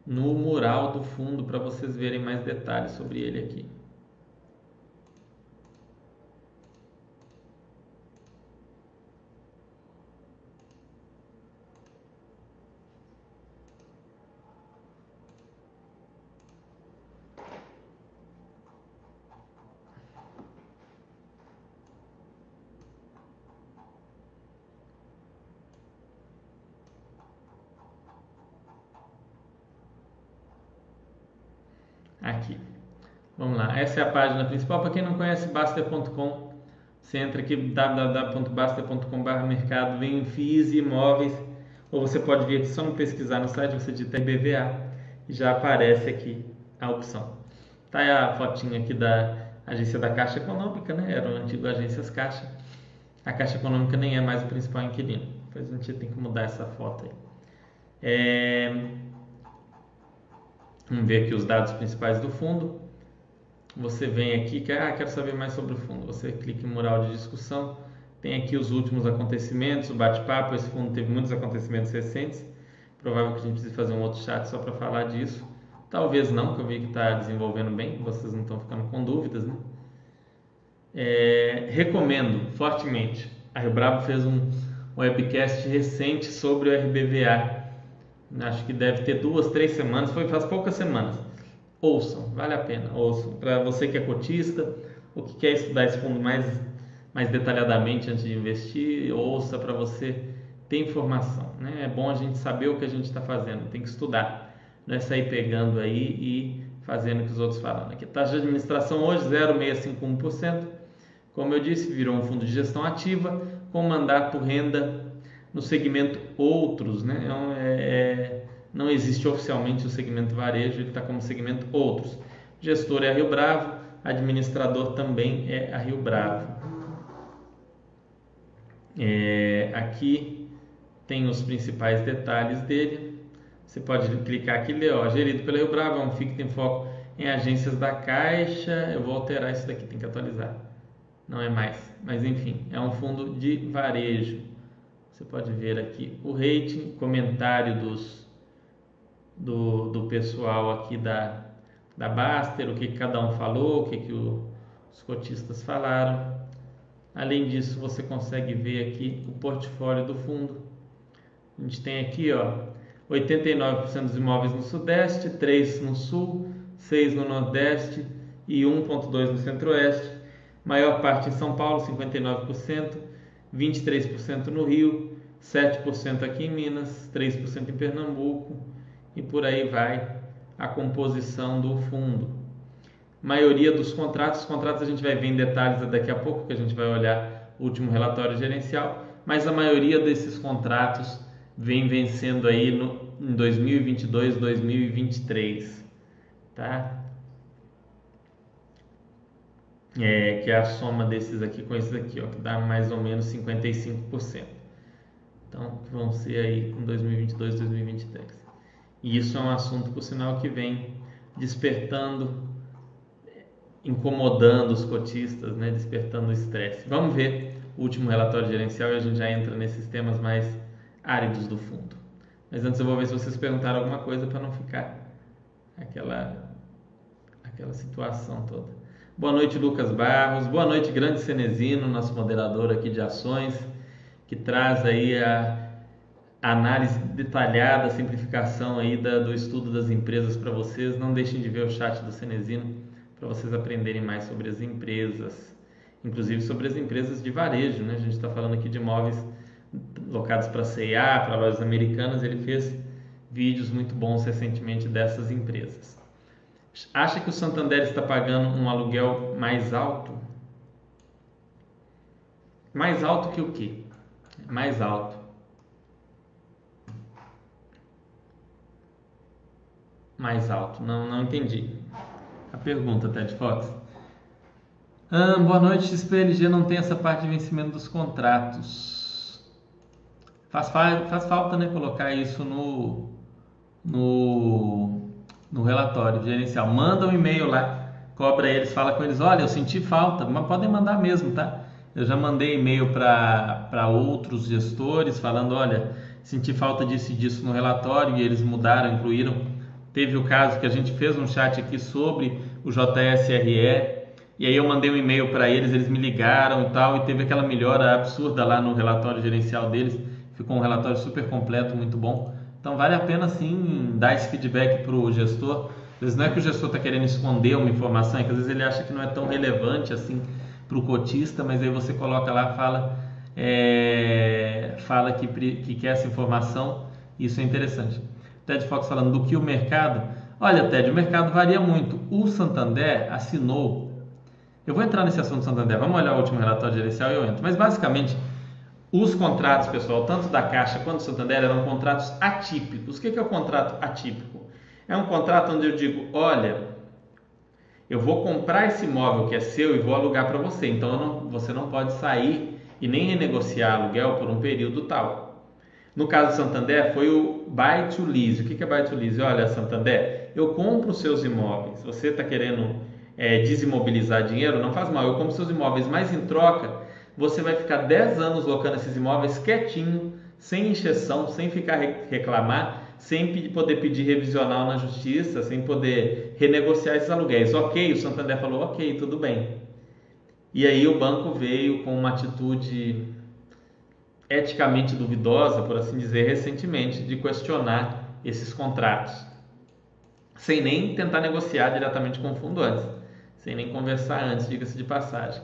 no mural do fundo para vocês verem mais detalhes sobre ele aqui. aqui. Vamos lá, essa é a página principal. Para quem não conhece, Baster.com, você entra aqui www.baster.com.br mercado, vem em FIIs e imóveis, ou você pode vir aqui só no pesquisar no site, você digita BVA e já aparece aqui a opção. Tá aí a fotinha aqui da agência da Caixa Econômica, né? Era o antigo Agências Caixa. A Caixa Econômica nem é mais o principal inquilino. Depois a gente tem que mudar essa foto aí. É... Vamos ver aqui os dados principais do fundo. Você vem aqui, quer, ah, quero saber mais sobre o fundo. Você clica em mural de discussão. Tem aqui os últimos acontecimentos, o bate-papo. Esse fundo teve muitos acontecimentos recentes. Provável que a gente precise fazer um outro chat só para falar disso. Talvez não, que eu vi que está desenvolvendo bem. Vocês não estão ficando com dúvidas, né? É, recomendo fortemente. A Rio Bravo fez um webcast recente sobre o RBVA Acho que deve ter duas, três semanas, foi faz poucas semanas. Ouçam, vale a pena, ouçam. Para você que é cotista, ou que quer estudar esse fundo mais, mais detalhadamente antes de investir, ouça para você ter informação. Né? É bom a gente saber o que a gente está fazendo, tem que estudar. não é sair pegando aí e fazendo o que os outros falam. Aqui, taxa de administração hoje 0,651%. Como eu disse, virou um fundo de gestão ativa com mandato renda no segmento outros, né? Então, é, é, não existe oficialmente o segmento varejo, ele está como segmento outros. Gestor é a Rio Bravo, administrador também é a Rio Bravo. É, aqui tem os principais detalhes dele. Você pode clicar aqui e ler, ó, gerido pela Rio Bravo, é um FIC que tem foco em agências da Caixa. Eu vou alterar isso daqui, tem que atualizar. Não é mais, mas enfim, é um fundo de varejo. Você pode ver aqui o rating, comentário dos, do, do pessoal aqui da, da Baster, o que, cada um falou, o que, que o, os cotistas falaram. Além disso, você consegue ver aqui o portfólio do fundo. A gente tem aqui, ó, 89% dos imóveis no Sudeste, 3 no Sul, 6 no Nordeste e 1,2 no Centro-Oeste. Maior parte em São Paulo, 59%, 23% no Rio, 7% aqui em Minas, 3% em Pernambuco e por aí vai a composição do fundo. Maioria dos contratos, os contratos a gente vai ver em detalhes daqui a pouco, que a gente vai olhar o último relatório gerencial, mas a maioria desses contratos vem vencendo aí no, em 2022, 2023, tá? É, que é a soma desses aqui com esses aqui, ó, que dá mais ou menos 55%. Então, vão ser aí em 2022, 2023. E isso é um assunto, por sinal, que vem despertando, incomodando os cotistas, né? despertando o estresse. Vamos ver o último relatório gerencial e a gente já entra nesses temas mais áridos do fundo. Mas antes eu vou ver se vocês perguntaram alguma coisa para não ficar aquela, aquela situação toda. Boa noite, Lucas Barros. Boa noite, Grande Cenezino, nosso moderador aqui de ações, que traz aí a análise detalhada, simplificação aí da, do estudo das empresas para vocês. Não deixem de ver o chat do Cenezino para vocês aprenderem mais sobre as empresas, inclusive sobre as empresas de varejo, né? A gente está falando aqui de imóveis locados para C&A, para lojas americanas, ele fez vídeos muito bons recentemente dessas empresas. Acha que o Santander está pagando um aluguel mais alto? Mais alto que o quê? Mais alto. Mais alto. Não, não entendi. A pergunta, Ted Fox. Ah, boa noite, XPLG não tem essa parte de vencimento dos contratos. Faz, faz falta né, colocar isso no, no, no relatório gerencial. Manda um e-mail lá, cobra eles, fala com eles, olha, eu senti falta, mas podem mandar mesmo, tá? Eu já mandei e-mail para outros gestores falando, olha, senti falta disso e disso no relatório e eles mudaram, incluíram. Teve o caso que a gente fez um chat aqui sobre o JSRE e aí eu mandei um e-mail para eles, eles me ligaram e tal e teve aquela melhora absurda lá no relatório gerencial deles ficou um relatório super completo, muito bom. Então vale a pena sim dar esse feedback para o gestor. Às vezes não é que o gestor está querendo esconder uma informação, é que às vezes ele acha que não é tão relevante assim para o cotista, mas aí você coloca lá, fala, é, fala que, que quer essa informação, isso é interessante. Ted Fox falando do que o mercado. Olha, Ted, o mercado varia muito. O Santander assinou. Eu vou entrar nesse assunto do Santander, vamos olhar o último relatório gerencial e eu entro. Mas basicamente os contratos, pessoal, tanto da Caixa quanto do Santander, eram contratos atípicos. O que é o contrato atípico? É um contrato onde eu digo: olha, eu vou comprar esse imóvel que é seu e vou alugar para você. Então não, você não pode sair e nem renegociar aluguel por um período tal. No caso do Santander, foi o buy to lease. O que é buy to lease? Olha, Santander, eu compro seus imóveis. Você está querendo é, desimobilizar dinheiro? Não faz mal. Eu compro seus imóveis, mas em troca você vai ficar 10 anos locando esses imóveis quietinho, sem encheção, sem ficar reclamar, sem poder pedir revisional na justiça, sem poder renegociar esses aluguéis. Ok, o Santander falou, ok, tudo bem. E aí o banco veio com uma atitude eticamente duvidosa, por assim dizer, recentemente, de questionar esses contratos, sem nem tentar negociar diretamente com o fundo antes, sem nem conversar antes, diga-se de passagem.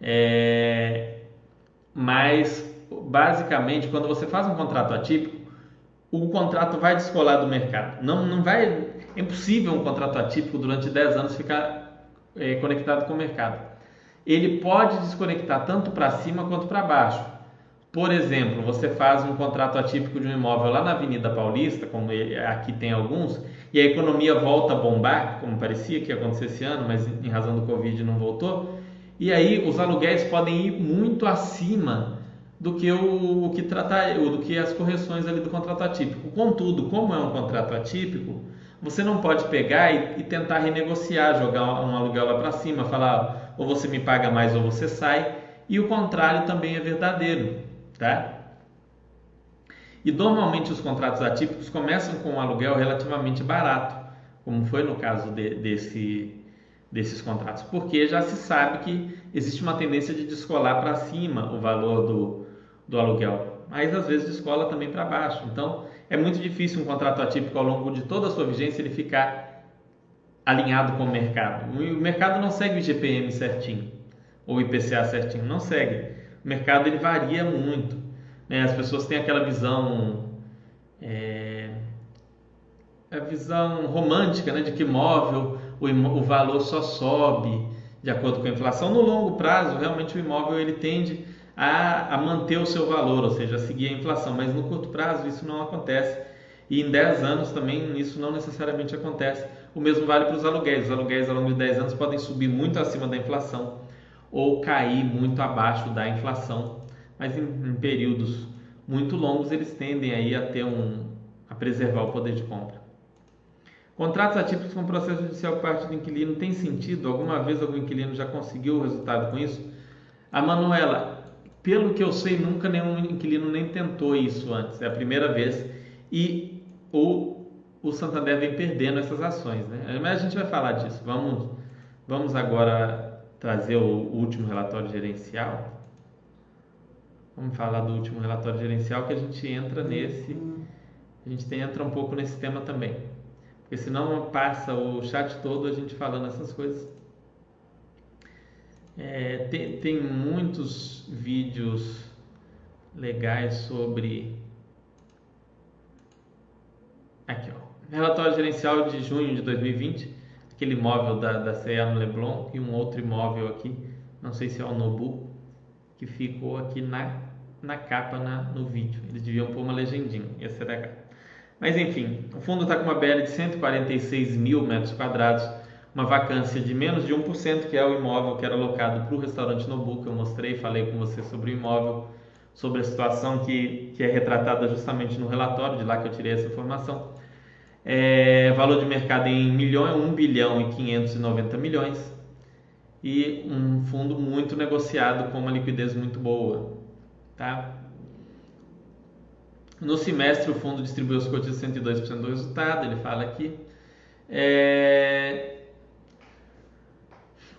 É, mas, basicamente, quando você faz um contrato atípico, o contrato vai descolar do mercado. Não, não vai, é impossível um contrato atípico durante 10 anos ficar é, conectado com o mercado. Ele pode desconectar tanto para cima quanto para baixo. Por exemplo, você faz um contrato atípico de um imóvel lá na Avenida Paulista, como aqui tem alguns, e a economia volta a bombar, como parecia que ia acontecer esse ano, mas em razão do Covid não voltou. E aí os aluguéis podem ir muito acima do que o, o que tratar, do que as correções ali do contrato atípico. Contudo, como é um contrato atípico, você não pode pegar e, e tentar renegociar, jogar um aluguel lá para cima, falar ou você me paga mais ou você sai. E o contrário também é verdadeiro tá? E normalmente os contratos atípicos começam com um aluguel relativamente barato, como foi no caso de, desse, desses contratos, porque já se sabe que existe uma tendência de descolar para cima o valor do, do aluguel, mas às vezes descola também para baixo. Então é muito difícil um contrato atípico ao longo de toda a sua vigência ele ficar alinhado com o mercado. O mercado não segue o IGPM certinho ou o IPCA certinho, não segue o mercado ele varia muito. Né? As pessoas têm aquela visão, é, a visão romântica né? de que imóvel, o, o valor só sobe de acordo com a inflação. No longo prazo, realmente o imóvel ele tende a, a manter o seu valor, ou seja, a seguir a inflação, mas no curto prazo isso não acontece. E em 10 anos também isso não necessariamente acontece. O mesmo vale para os aluguéis. Os aluguéis ao longo de 10 anos podem subir muito acima da inflação ou cair muito abaixo da inflação, mas em, em períodos muito longos eles tendem aí a ter um a preservar o poder de compra. Contratos atípicos com processo judicial por parte do inquilino tem sentido? Alguma vez algum inquilino já conseguiu o resultado com isso? A Manuela, pelo que eu sei, nunca nenhum inquilino nem tentou isso antes. É a primeira vez e o, o Santander vem perdendo essas ações, né? Mas a gente vai falar disso. Vamos, vamos agora trazer o último relatório gerencial. Vamos falar do último relatório gerencial que a gente entra nesse, a gente entra um pouco nesse tema também. Porque senão passa o chat todo a gente falando essas coisas. É, tem, tem muitos vídeos legais sobre. Aqui, ó. Relatório gerencial de junho de 2020 aquele imóvel da, da CEA no Leblon e um outro imóvel aqui, não sei se é o Nobu, que ficou aqui na, na capa na, no vídeo. Eles deviam pôr uma legendinha, ia ser legal. Mas enfim, o fundo está com uma BL de 146 mil metros quadrados, uma vacância de menos de 1%, que é o imóvel que era alocado para o restaurante Nobu, que eu mostrei, falei com você sobre o imóvel, sobre a situação que, que é retratada justamente no relatório, de lá que eu tirei essa informação. É, valor de mercado em milhão é 1 bilhão e 590 milhões. E um fundo muito negociado com uma liquidez muito boa. Tá? No semestre, o fundo distribuiu os cotistas 102% do resultado, ele fala aqui. É...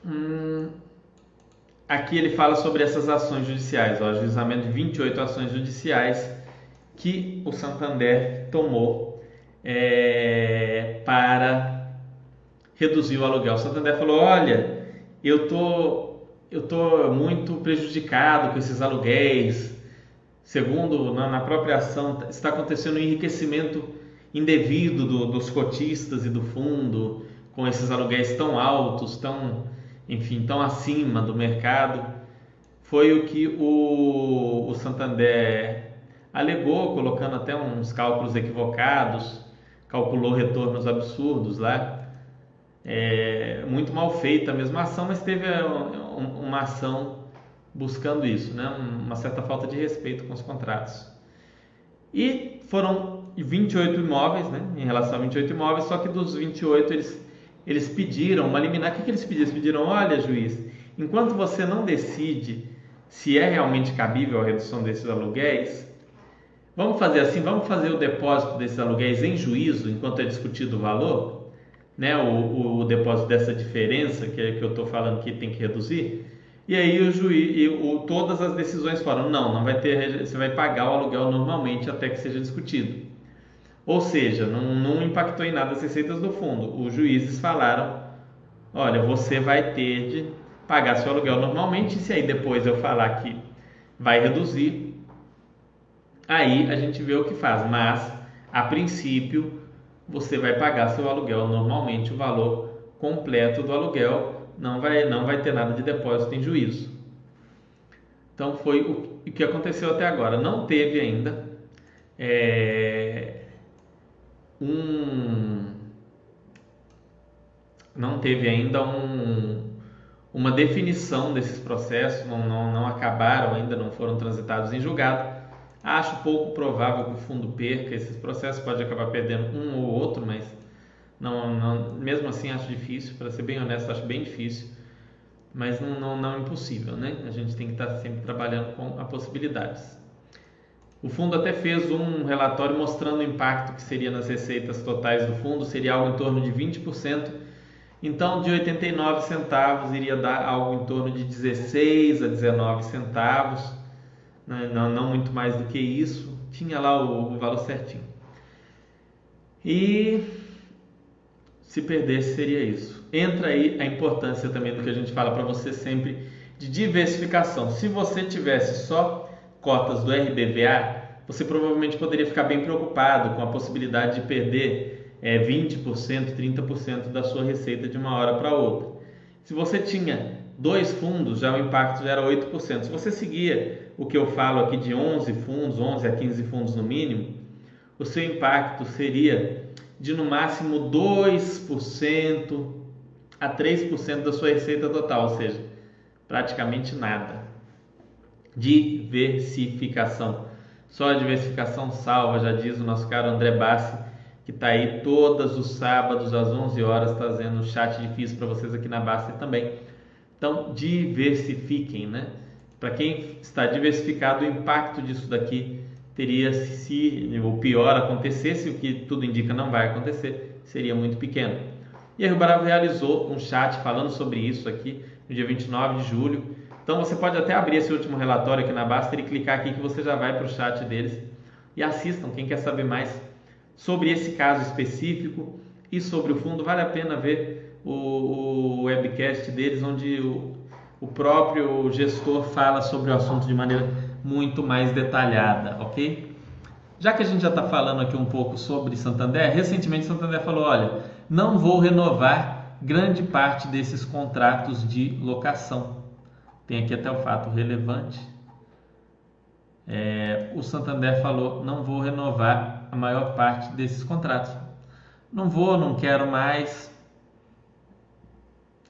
Hum... Aqui ele fala sobre essas ações judiciais, o ajuizamento de 28 ações judiciais que o Santander tomou é, para reduzir o aluguel. O Santander falou: olha, eu tô, eu tô muito prejudicado com esses aluguéis. Segundo na, na própria ação, está acontecendo um enriquecimento indevido do, dos cotistas e do fundo com esses aluguéis tão altos, tão, enfim, tão acima do mercado. Foi o que o, o Santander alegou, colocando até uns cálculos equivocados calculou retornos absurdos lá. É, muito mal feita a mesma ação, mas teve é, uma ação buscando isso, né? uma certa falta de respeito com os contratos. E foram 28 imóveis, né? em relação a 28 imóveis, só que dos 28 eles, eles pediram uma liminar. O que, que eles pediram? Eles pediram: olha, juiz, enquanto você não decide se é realmente cabível a redução desses aluguéis, Vamos fazer assim, vamos fazer o depósito desses aluguéis em juízo enquanto é discutido o valor, né? O, o depósito dessa diferença que, é, que eu estou falando que tem que reduzir. E aí o juiz, e o, todas as decisões foram não, não vai ter, você vai pagar o aluguel normalmente até que seja discutido. Ou seja, não, não impactou em nada as receitas do fundo. Os juízes falaram, olha, você vai ter de pagar seu aluguel normalmente. Se aí depois eu falar que vai reduzir, aí a gente vê o que faz. Mas a princípio, você vai pagar seu aluguel normalmente o valor completo do aluguel, não vai, não vai ter nada de depósito em juízo. Então foi o que aconteceu até agora. Não teve ainda é, um, não teve ainda um, uma definição desses processos, não, não, não acabaram ainda, não foram transitados em julgado. Acho pouco provável que o fundo perca esses processos, pode acabar perdendo um ou outro, mas não, não, mesmo assim acho difícil, para ser bem honesto, acho bem difícil, mas não, não, não é impossível, né? A gente tem que estar sempre trabalhando com as possibilidades. O fundo até fez um relatório mostrando o impacto que seria nas receitas totais do fundo, seria algo em torno de 20%. Então, de 89 centavos iria dar algo em torno de 16 a 19 centavos né? não, não, muito mais do que isso, tinha lá o, o valor certinho. E se perdesse seria isso. Entra aí a importância também do que a gente fala para você sempre de diversificação. Se você tivesse só cotas do RBVA, você provavelmente poderia ficar bem preocupado com a possibilidade de perder é, 20%, 30% da sua receita de uma hora para outra. Se você tinha dois fundos, já o impacto já era 8%. Se você seguia o que eu falo aqui de 11 fundos, 11 a 15 fundos no mínimo, o seu impacto seria de no máximo 2% a 3% da sua receita total, ou seja, praticamente nada. Diversificação. Só a diversificação salva, já diz o nosso caro André Bassi, que está aí todos os sábados às 11 horas trazendo um chat difícil para vocês aqui na Bassi também então, diversifiquem, né? Para quem está diversificado, o impacto disso daqui teria, se o pior acontecesse, o que tudo indica não vai acontecer, seria muito pequeno. E a Rio Bravo realizou um chat falando sobre isso aqui no dia 29 de julho. Então você pode até abrir esse último relatório aqui na Baster e clicar aqui que você já vai para o chat deles e assistam. Quem quer saber mais sobre esse caso específico e sobre o fundo, vale a pena ver o, o webcast deles, onde o, o próprio gestor fala sobre o assunto de maneira muito mais detalhada, ok? Já que a gente já está falando aqui um pouco sobre Santander, recentemente Santander falou: olha, não vou renovar grande parte desses contratos de locação. Tem aqui até o fato relevante. É, o Santander falou: não vou renovar a maior parte desses contratos. Não vou, não quero mais,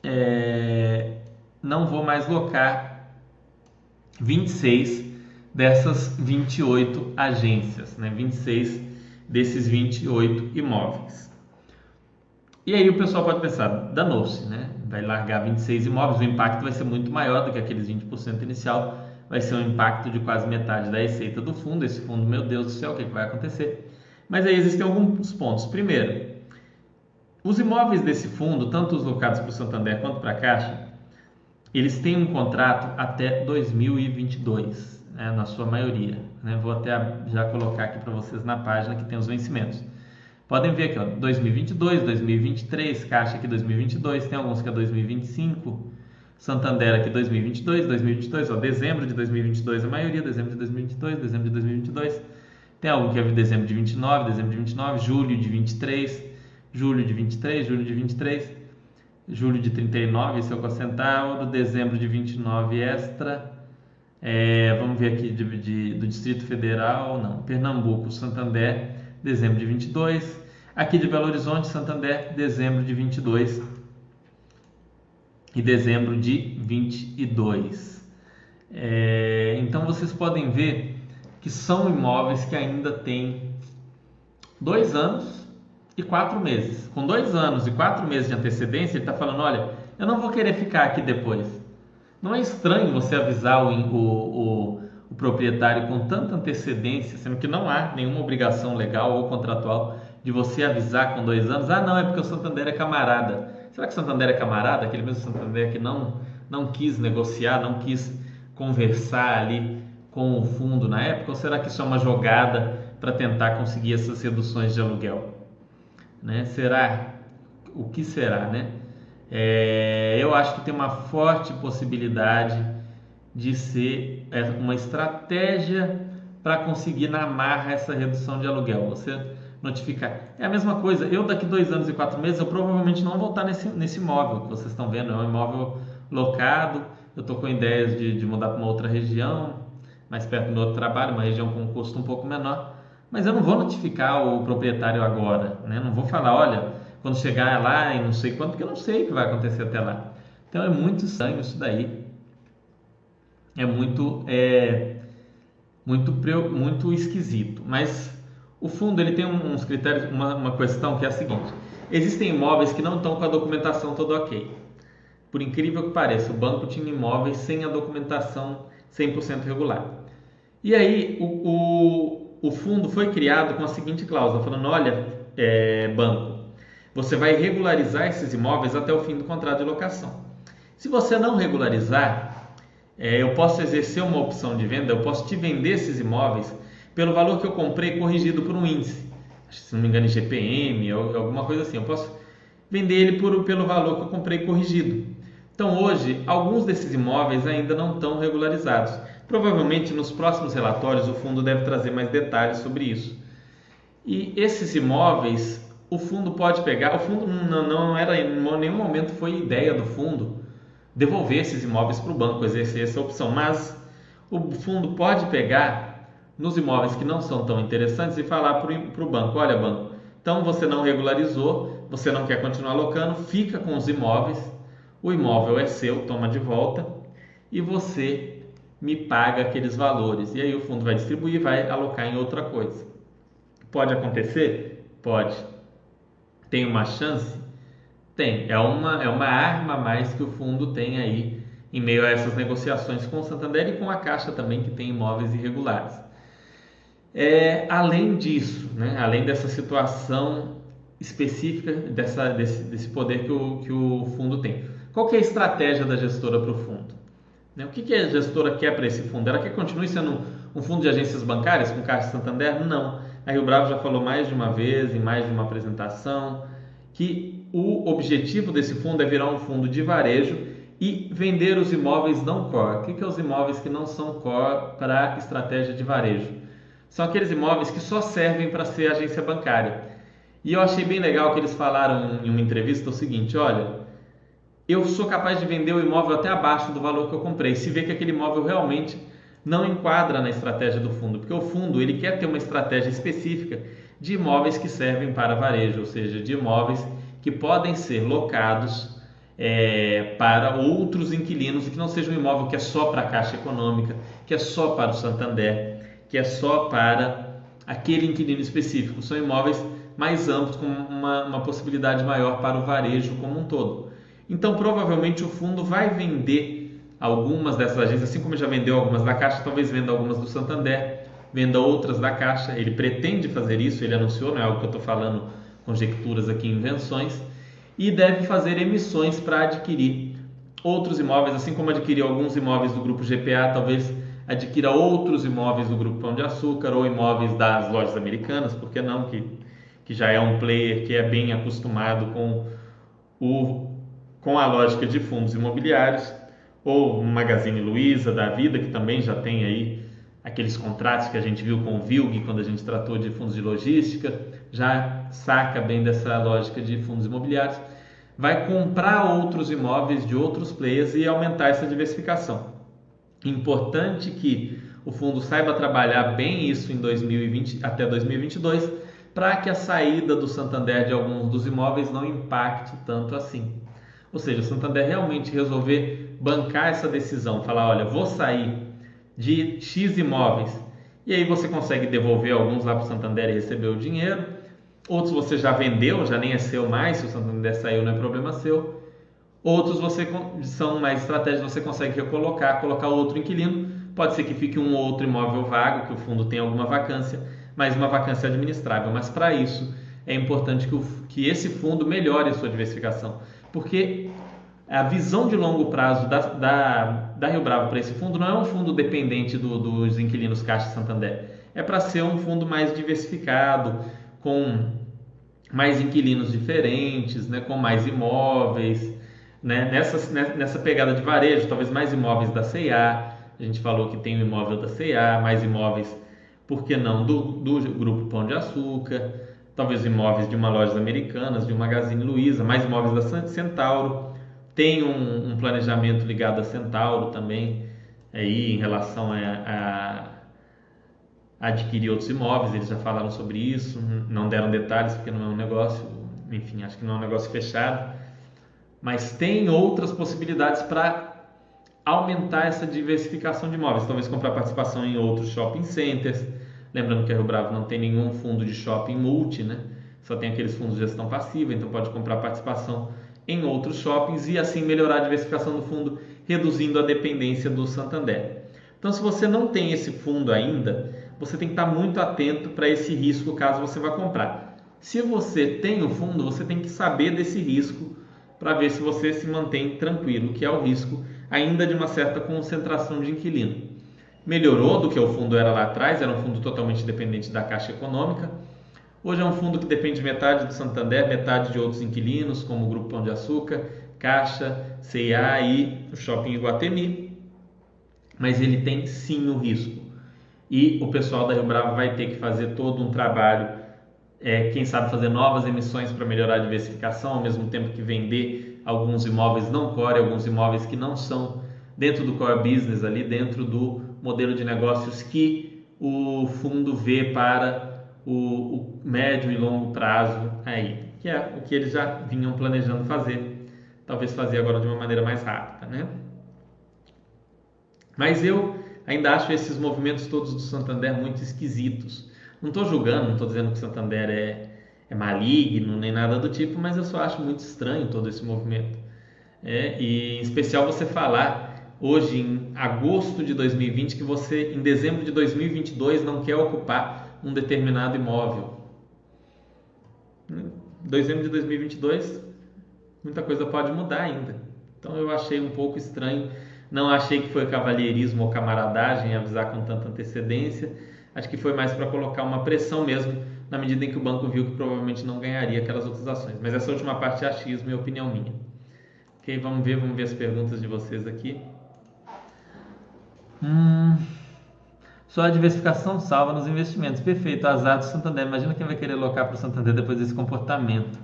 é, não vou mais locar 26 dessas 28 agências, né? 26 desses 28 imóveis. E aí o pessoal pode pensar, danou-se, né? Vai largar 26 imóveis, o impacto vai ser muito maior do que aqueles 20% inicial, vai ser um impacto de quase metade da receita do fundo. Esse fundo, meu Deus do céu, o que, é que vai acontecer? Mas aí existem alguns pontos. Primeiro, os imóveis desse fundo, tanto os locados para o Santander quanto para a Caixa, eles têm um contrato até 2022, né, na sua maioria. Né? Vou até já colocar aqui para vocês na página que tem os vencimentos. Podem ver aqui, ó, 2022, 2023, Caixa aqui 2022, tem alguns que é 2025, Santander aqui 2022, 2022, ó, dezembro de 2022 a maioria, dezembro de 2022, dezembro de 2022. Tem algum que é de dezembro de 29, dezembro de 29, julho de 23, julho de 23, julho de 23, julho de 39, esse é o centauro, dezembro de 29 extra, é, vamos ver aqui de, de, do Distrito Federal, não, Pernambuco, Santander, dezembro de 22, aqui de Belo Horizonte, Santander, dezembro de 22 e dezembro de 22. É, então vocês podem ver que são imóveis que ainda têm dois anos e quatro meses. Com dois anos e quatro meses de antecedência, ele está falando: olha, eu não vou querer ficar aqui depois. Não é estranho você avisar o, o, o, o proprietário com tanta antecedência, sendo que não há nenhuma obrigação legal ou contratual de você avisar com dois anos: ah, não, é porque o Santander é camarada. Será que o Santander é camarada? Aquele mesmo Santander que não, não quis negociar, não quis conversar ali com o fundo na época? Ou será que isso é uma jogada para tentar conseguir essas reduções de aluguel? Né? Será? O que será, né? É, eu acho que tem uma forte possibilidade de ser é, uma estratégia para conseguir na marra essa redução de aluguel. Você notificar. É a mesma coisa, eu daqui dois anos e quatro meses, eu provavelmente não vou estar nesse, nesse imóvel que vocês estão vendo, é um imóvel locado, eu estou com ideias de, de mudar para uma outra região, mais perto do meu outro trabalho, uma região com um custo um pouco menor, mas eu não vou notificar o proprietário agora, né? não vou falar, olha, quando chegar lá e não sei quanto, porque eu não sei o que vai acontecer até lá. Então é muito estranho isso daí, é muito, é, muito, muito esquisito, mas o fundo ele tem uns critérios, uma, uma questão que é a seguinte: existem imóveis que não estão com a documentação toda ok. Por incrível que pareça, o banco tinha imóveis sem a documentação 100% regular. E aí o, o, fundo foi criado com a seguinte cláusula, falando: olha, é, banco, você vai regularizar esses imóveis até o fim do contrato de locação. Se você não regularizar, é, eu posso exercer uma opção de venda, eu posso te vender esses imóveis pelo valor que eu comprei corrigido por um índice, se não me engano, GPM ou alguma coisa assim. Eu posso vender ele por, pelo valor que eu comprei corrigido. Então, hoje, alguns desses imóveis ainda não estão regularizados. Provavelmente nos próximos relatórios o fundo deve trazer mais detalhes sobre isso. E esses imóveis, o fundo pode pegar. O fundo não, não era em nenhum momento foi ideia do fundo devolver esses imóveis para o banco, exercer essa opção, mas o fundo pode pegar nos imóveis que não são tão interessantes e falar para o banco: olha, banco, então você não regularizou, você não quer continuar alocando, fica com os imóveis, o imóvel é seu, toma de volta e você me paga aqueles valores. E aí o fundo vai distribuir vai alocar em outra coisa. Pode acontecer? Pode. Tem uma chance? Tem. É uma, é uma arma a mais que o fundo tem aí em meio a essas negociações com o Santander e com a Caixa também, que tem imóveis irregulares. É, além disso, né, além dessa situação específica, dessa, desse, desse poder que o, que o fundo tem, qual é a estratégia da gestora para o fundo? Né, o que, que a gestora quer para esse fundo? Ela quer que continue sendo um fundo de agências bancárias com Caixa Santander? Não. A Rio Bravo já falou mais de uma vez, em mais de uma apresentação, que o objetivo desse fundo é virar um fundo de varejo e vender os imóveis não core. O que, que é os imóveis que não são core para estratégia de varejo? são aqueles imóveis que só servem para ser agência bancária. E eu achei bem legal que eles falaram em uma entrevista o seguinte: olha, eu sou capaz de vender o imóvel até abaixo do valor que eu comprei, se vê que aquele imóvel realmente não enquadra na estratégia do fundo, porque o fundo ele quer ter uma estratégia específica de imóveis que servem para varejo, ou seja, de imóveis que podem ser locados é, para outros inquilinos e que não seja um imóvel que é só para a Caixa Econômica, que é só para o Santander, que é só para aquele inquilino específico. São imóveis mais amplos, com uma, uma possibilidade maior para o varejo como um todo. Então, provavelmente, o fundo vai vender algumas dessas agências, assim como já vendeu algumas da Caixa, talvez venda algumas do Santander, venda outras da Caixa. Ele pretende fazer isso, ele anunciou, não é algo que eu estou falando conjecturas aqui, invenções, e deve fazer emissões para adquirir outros imóveis, assim como adquirir alguns imóveis do grupo GPA, talvez adquira outros imóveis do Grupo Pão de Açúcar ou imóveis das lojas americanas, por que não? Que, que já é um player que é bem acostumado com, o, com a lógica de fundos imobiliários, ou Magazine Luiza da vida, que também já tem aí aqueles contratos que a gente viu com o Vilg quando a gente tratou de fundos de logística, já saca bem dessa lógica de fundos imobiliários, vai comprar outros imóveis de outros players e aumentar essa diversificação. Importante que o fundo saiba trabalhar bem isso em 2020 até 2022, para que a saída do Santander de alguns dos imóveis não impacte tanto assim. Ou seja, o Santander realmente resolver bancar essa decisão, falar, olha, vou sair de X imóveis, e aí você consegue devolver alguns lá para o Santander e receber o dinheiro, outros você já vendeu, já nem é seu mais, se o Santander saiu não é problema seu, Outros você são mais estratégias, você consegue recolocar, colocar outro inquilino. Pode ser que fique um ou outro imóvel vago, que o fundo tenha alguma vacância, mas uma vacância administrável. Mas para isso é importante que, o, que esse fundo melhore a sua diversificação, porque a visão de longo prazo da, da, da Rio Bravo para esse fundo não é um fundo dependente do, dos inquilinos Caixa Santander. É para ser um fundo mais diversificado, com mais inquilinos diferentes, né, com mais imóveis né? nessa, nessa pegada de varejo, talvez mais imóveis da CIA, a gente falou que tem o imóvel da CIA, mais imóveis, por que não, do, do Grupo Pão de Açúcar, talvez imóveis de uma loja americanas, de um Magazine Luiza, mais imóveis da Centauro. Tem um, um planejamento ligado a Centauro também, aí em relação a, a, adquirir outros imóveis. Eles já falaram sobre isso, não deram detalhes porque não é um negócio, enfim, acho que não é um negócio fechado. Mas tem outras possibilidades para aumentar essa diversificação de imóveis. Talvez comprar participação em outros shopping centers Lembrando que a Rio Bravo não tem nenhum fundo de shopping multi, né? Só tem aqueles fundos de gestão passiva, então pode comprar participação em outros shoppings e assim melhorar a diversificação do fundo, reduzindo a dependência do Santander. Então, se você não tem esse fundo ainda, você tem que estar muito atento para esse risco caso você vá comprar. Se você tem o fundo, você tem que saber desse risco para ver se você se mantém tranquilo, que é o risco ainda de uma certa concentração de inquilino melhorou do que o fundo era lá atrás, era um fundo totalmente dependente da Caixa Econômica. Hoje é um fundo que depende metade do Santander, metade de outros inquilinos, como o Grupo Pão de Açúcar, Caixa, CIA e o Shopping Iguatemi. Mas ele tem sim o risco. E o pessoal da Rio Bravo vai ter que fazer todo um trabalho, é, quem sabe fazer novas emissões para melhorar a diversificação, ao mesmo tempo que vender alguns imóveis não core, alguns imóveis que não são dentro do core business ali, dentro do modelo de negócios que o fundo vê para o, o médio e longo prazo aí, que é o que eles já vinham planejando fazer, talvez fazer agora de uma maneira mais rápida, né? Mas eu ainda acho esses movimentos todos do Santander muito esquisitos. Não estou julgando, não estou dizendo que o Santander é, é maligno nem nada do tipo, mas eu só acho muito estranho todo esse movimento. É, e em especial você falar hoje em agosto de 2020 que você em dezembro de 2022 não quer ocupar um determinado imóvel. Em dezembro de 2022 muita coisa pode mudar ainda. Então eu achei um pouco estranho, não achei que foi cavalheirismo ou camaradagem avisar com tanta antecedência. Acho que foi mais para colocar uma pressão mesmo, na medida em que o banco viu que provavelmente não ganharia aquelas outras ações. Mas essa última parte é achismo e opinião minha. Ok, vamos ver, vamos ver as perguntas de vocês aqui. Hum, só a diversificação salva nos investimentos. Perfeito. Azar do Santander. Imagina quem vai querer alocar para o Santander depois desse comportamento.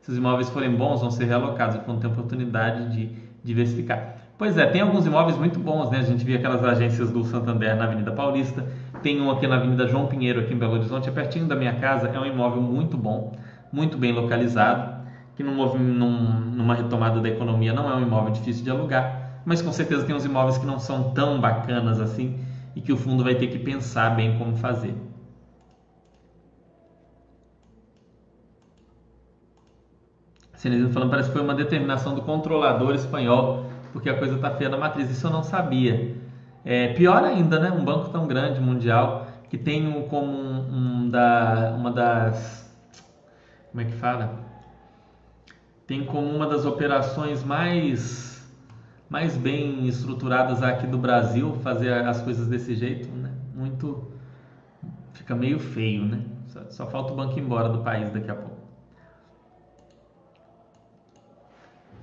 Se os imóveis forem bons, vão ser realocados. Vão ter oportunidade de diversificar. Pois é, tem alguns imóveis muito bons, né? A gente via aquelas agências do Santander na Avenida Paulista. Tem um aqui na Avenida João Pinheiro, aqui em Belo Horizonte, é pertinho da minha casa. É um imóvel muito bom, muito bem localizado, que num, numa retomada da economia não é um imóvel difícil de alugar mas com certeza tem uns imóveis que não são tão bacanas assim e que o fundo vai ter que pensar bem como fazer. Cenezino falando, parece que foi uma determinação do controlador espanhol, porque a coisa está feia na matriz. Isso eu não sabia. É, pior ainda, né? Um banco tão grande, mundial, que tem um, como um, um da, uma das. Como é que fala? Tem como uma das operações mais mais bem estruturadas aqui do Brasil fazer as coisas desse jeito, né? Muito fica meio feio, né? Só, só falta o banco ir embora do país daqui a pouco.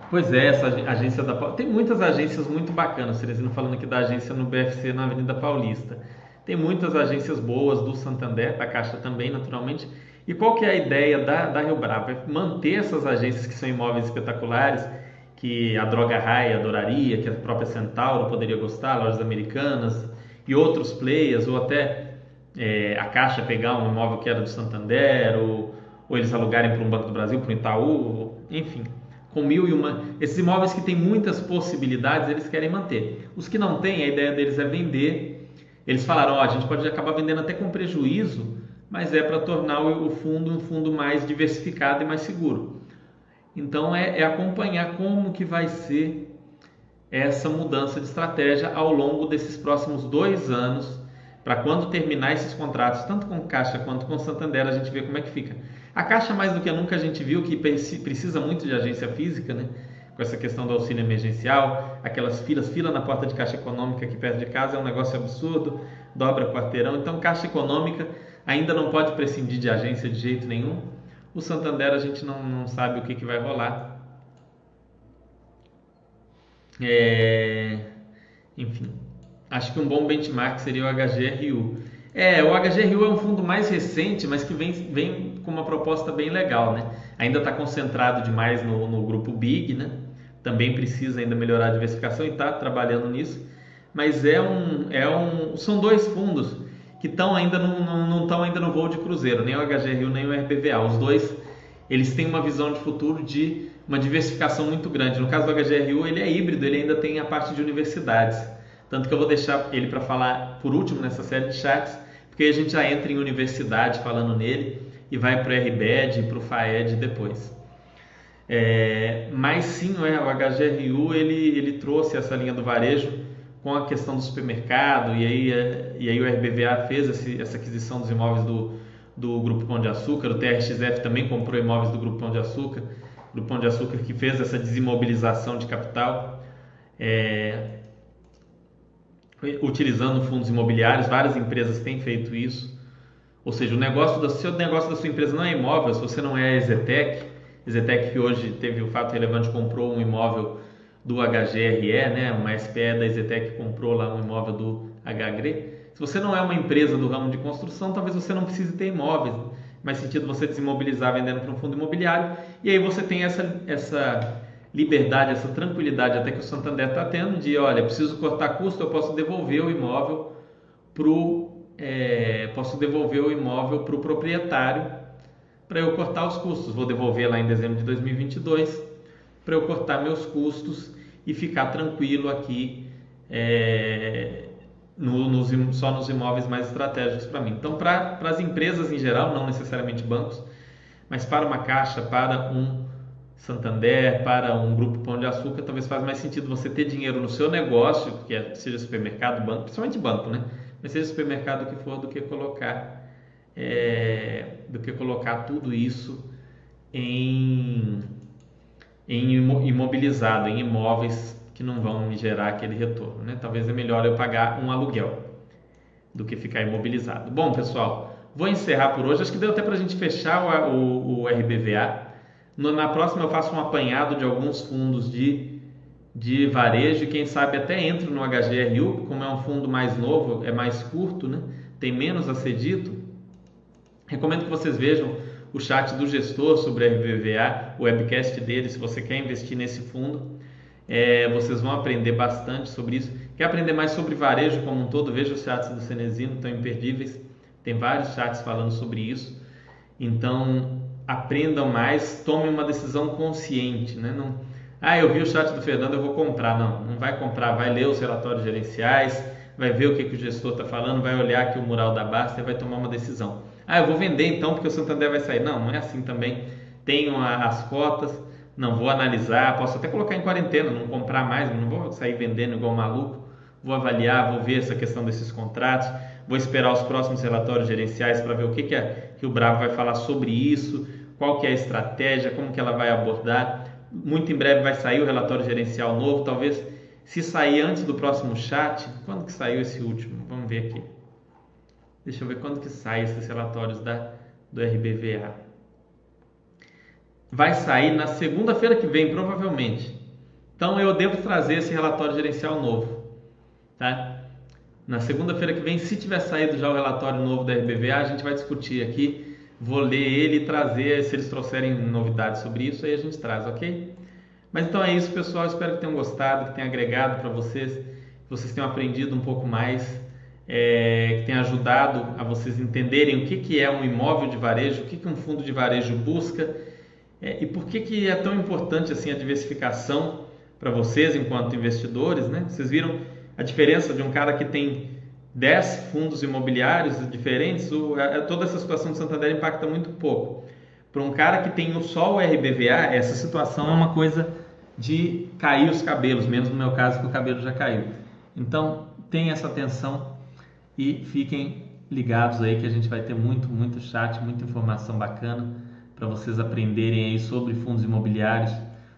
Pois é, essa agência da tem muitas agências muito bacanas, Ceresino falando aqui da agência no BFC na Avenida Paulista. Tem muitas agências boas do Santander, da Caixa também, naturalmente. E qual que é a ideia da, da Rio Bravo? É manter essas agências que são imóveis espetaculares que a Droga Raia adoraria, que a própria Centauro poderia gostar, lojas americanas e outros players, ou até é, a Caixa pegar um imóvel que era do Santander, ou, ou eles alugarem para um Banco do Brasil, para o Itaú, enfim, com mil e uma. Esses imóveis que têm muitas possibilidades, eles querem manter. Os que não têm, a ideia deles é vender. Eles falaram: ó, a gente pode acabar vendendo até com prejuízo, mas é para tornar o fundo um fundo mais diversificado e mais seguro. Então é, é acompanhar como que vai ser essa mudança de estratégia ao longo desses próximos dois anos, para quando terminar esses contratos, tanto com Caixa quanto com Santander, a gente vê como é que fica. A Caixa, mais do que nunca, a gente viu que precisa muito de agência física, né? com essa questão do auxílio emergencial, aquelas filas, fila na porta de Caixa Econômica aqui perto de casa é um negócio absurdo, dobra quarteirão. Então, Caixa Econômica ainda não pode prescindir de agência de jeito nenhum. O Santander a gente não, não sabe o que, que vai rolar. É, enfim, acho que um bom benchmark seria o HGRU. É, o HGRU é um fundo mais recente, mas que vem, vem com uma proposta bem legal, né? Ainda está concentrado demais no, no, grupo Big, né? Também precisa ainda melhorar a diversificação e está trabalhando nisso. Mas é um, é um, são dois fundos que estão ainda não estão ainda no voo de cruzeiro, nem o HGRU nem o RBVA. Os dois eles têm uma visão de futuro de uma diversificação muito grande. No caso do HGRU, ele é híbrido, ele ainda tem a parte de universidades. Tanto que eu vou deixar ele para falar por último nessa série de chats, porque a gente já entra em universidade falando nele e vai para o RBED e para o FAED depois. É, mas sim, o HGRU ele, ele trouxe essa linha do varejo com a questão do supermercado e aí, e aí o RBVA fez esse, essa aquisição dos imóveis do, do Grupo Pão de Açúcar, o TRXF também comprou imóveis do Grupo Pão de Açúcar, Grupo Pão de Açúcar que fez essa desimobilização de capital, é, utilizando fundos imobiliários, várias empresas têm feito isso. Ou seja, o negócio da, se o negócio da sua empresa não é imóvel, se você não é Exetec, Exetec que hoje teve o fato relevante, comprou um imóvel do HGRE, né? uma SPE da Exetec comprou lá um imóvel do HGRE. Se você não é uma empresa do ramo de construção, talvez você não precise ter imóveis. Mais sentido você desimobilizar vendendo para um fundo imobiliário. E aí você tem essa, essa liberdade, essa tranquilidade até que o Santander está tendo de, olha, preciso cortar custo, eu posso devolver o imóvel para é, posso devolver o imóvel para o proprietário para eu cortar os custos. Vou devolver lá em dezembro de 2022 para eu cortar meus custos e ficar tranquilo aqui é, no, nos, só nos imóveis mais estratégicos para mim. Então, para as empresas em geral, não necessariamente bancos, mas para uma caixa, para um Santander, para um grupo Pão de Açúcar, talvez faz mais sentido você ter dinheiro no seu negócio, que é, seja supermercado, banco, principalmente banco, né? Mas seja supermercado que for, do que colocar, é, do que colocar tudo isso em, em imobilizado, em imóveis que não vão me gerar aquele retorno, né? Talvez é melhor eu pagar um aluguel do que ficar imobilizado. Bom, pessoal, vou encerrar por hoje. Acho que deu até para a gente fechar o, o, o RBVA. Na próxima eu faço um apanhado de alguns fundos de, de varejo quem sabe até entro no HGRU, como é um fundo mais novo, é mais curto, né? tem menos a ser dito. Recomendo que vocês vejam o chat do gestor sobre RBVA, o webcast dele, se você quer investir nesse fundo. É, vocês vão aprender bastante sobre isso. Quer aprender mais sobre varejo como um todo? Veja os chats do Cenezino, estão imperdíveis. Tem vários chats falando sobre isso. Então, aprendam mais, tomem uma decisão consciente, né? Não, ah, eu vi o chat do Fernando, eu vou comprar. Não, não vai comprar, vai ler os relatórios gerenciais, vai ver o que, que o gestor está falando, vai olhar aqui o mural da Basta e vai tomar uma decisão. Ah, eu vou vender então porque o Santander vai sair. Não, não é assim também. Tenho as cotas, não vou analisar, posso até colocar em quarentena, não comprar mais, não vou sair vendendo igual maluco. Vou avaliar, vou ver essa questão desses contratos, vou esperar os próximos relatórios gerenciais para ver o que, que, a, que o Bravo vai falar sobre isso, qual que é a estratégia, como que ela vai abordar. Muito em breve vai sair o relatório gerencial novo, talvez se sair antes do próximo chat, quando que saiu esse último? Vamos ver aqui. Deixa eu ver quando que sai esses relatórios da, do RBVA. Vai sair na segunda-feira que vem, provavelmente. Então eu devo trazer esse relatório gerencial novo, tá? Na segunda-feira que vem, se tiver saído já o relatório novo da RBVA, a gente vai discutir aqui vou ler ele e trazer, se eles trouxerem novidades sobre isso, aí a gente traz, ok? Mas então é isso, pessoal. Espero que tenham gostado, que tenha agregado para vocês, que vocês tenham aprendido um pouco mais, é, que tenha ajudado a vocês entenderem o que, que é um imóvel de varejo, o que, que um fundo de varejo busca é, e por que, que é tão importante assim a diversificação para vocês enquanto investidores, né? Vocês viram a diferença de um cara que tem 10 fundos imobiliários diferentes, o, a, toda essa situação do Santander impacta muito pouco. Para um cara que tem só o RBVA, essa situação é uma coisa de cair os cabelos, menos no meu caso que o cabelo já caiu. Então, tenha essa atenção e fiquem ligados aí que a gente vai ter muito, muito chat, muita informação bacana para vocês aprenderem aí sobre fundos imobiliários,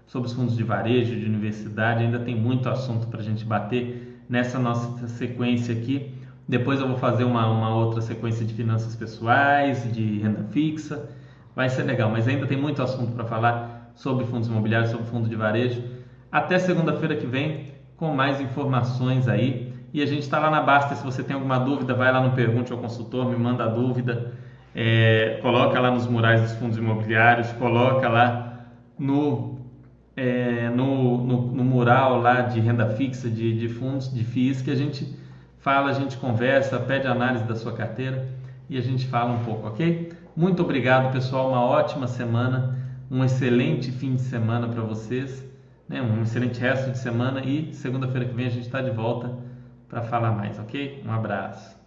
sobre os fundos de varejo, de universidade. Ainda tem muito assunto para a gente bater nessa nossa sequência aqui. Depois eu vou fazer uma, uma outra sequência de finanças pessoais, de renda fixa. Vai ser legal, mas ainda tem muito assunto para falar sobre fundos imobiliários, sobre fundo de varejo. Até segunda-feira que vem com mais informações aí. E a gente está lá na Basta. Se você tem alguma dúvida, vai lá no Pergunte ao Consultor, me manda a dúvida. é, coloca lá nos murais dos fundos imobiliários, coloca lá no, é, no, no, no, mural lá de renda fixa de, de fundos, de FIIs, que a gente fala, a gente conversa, pede análise da sua carteira e a gente fala um pouco, ok? Muito obrigado, pessoal. Uma ótima semana, um excelente fim de semana para vocês, né? um excelente resto de semana e segunda-feira que vem a gente está de volta para falar mais, ok? Um abraço.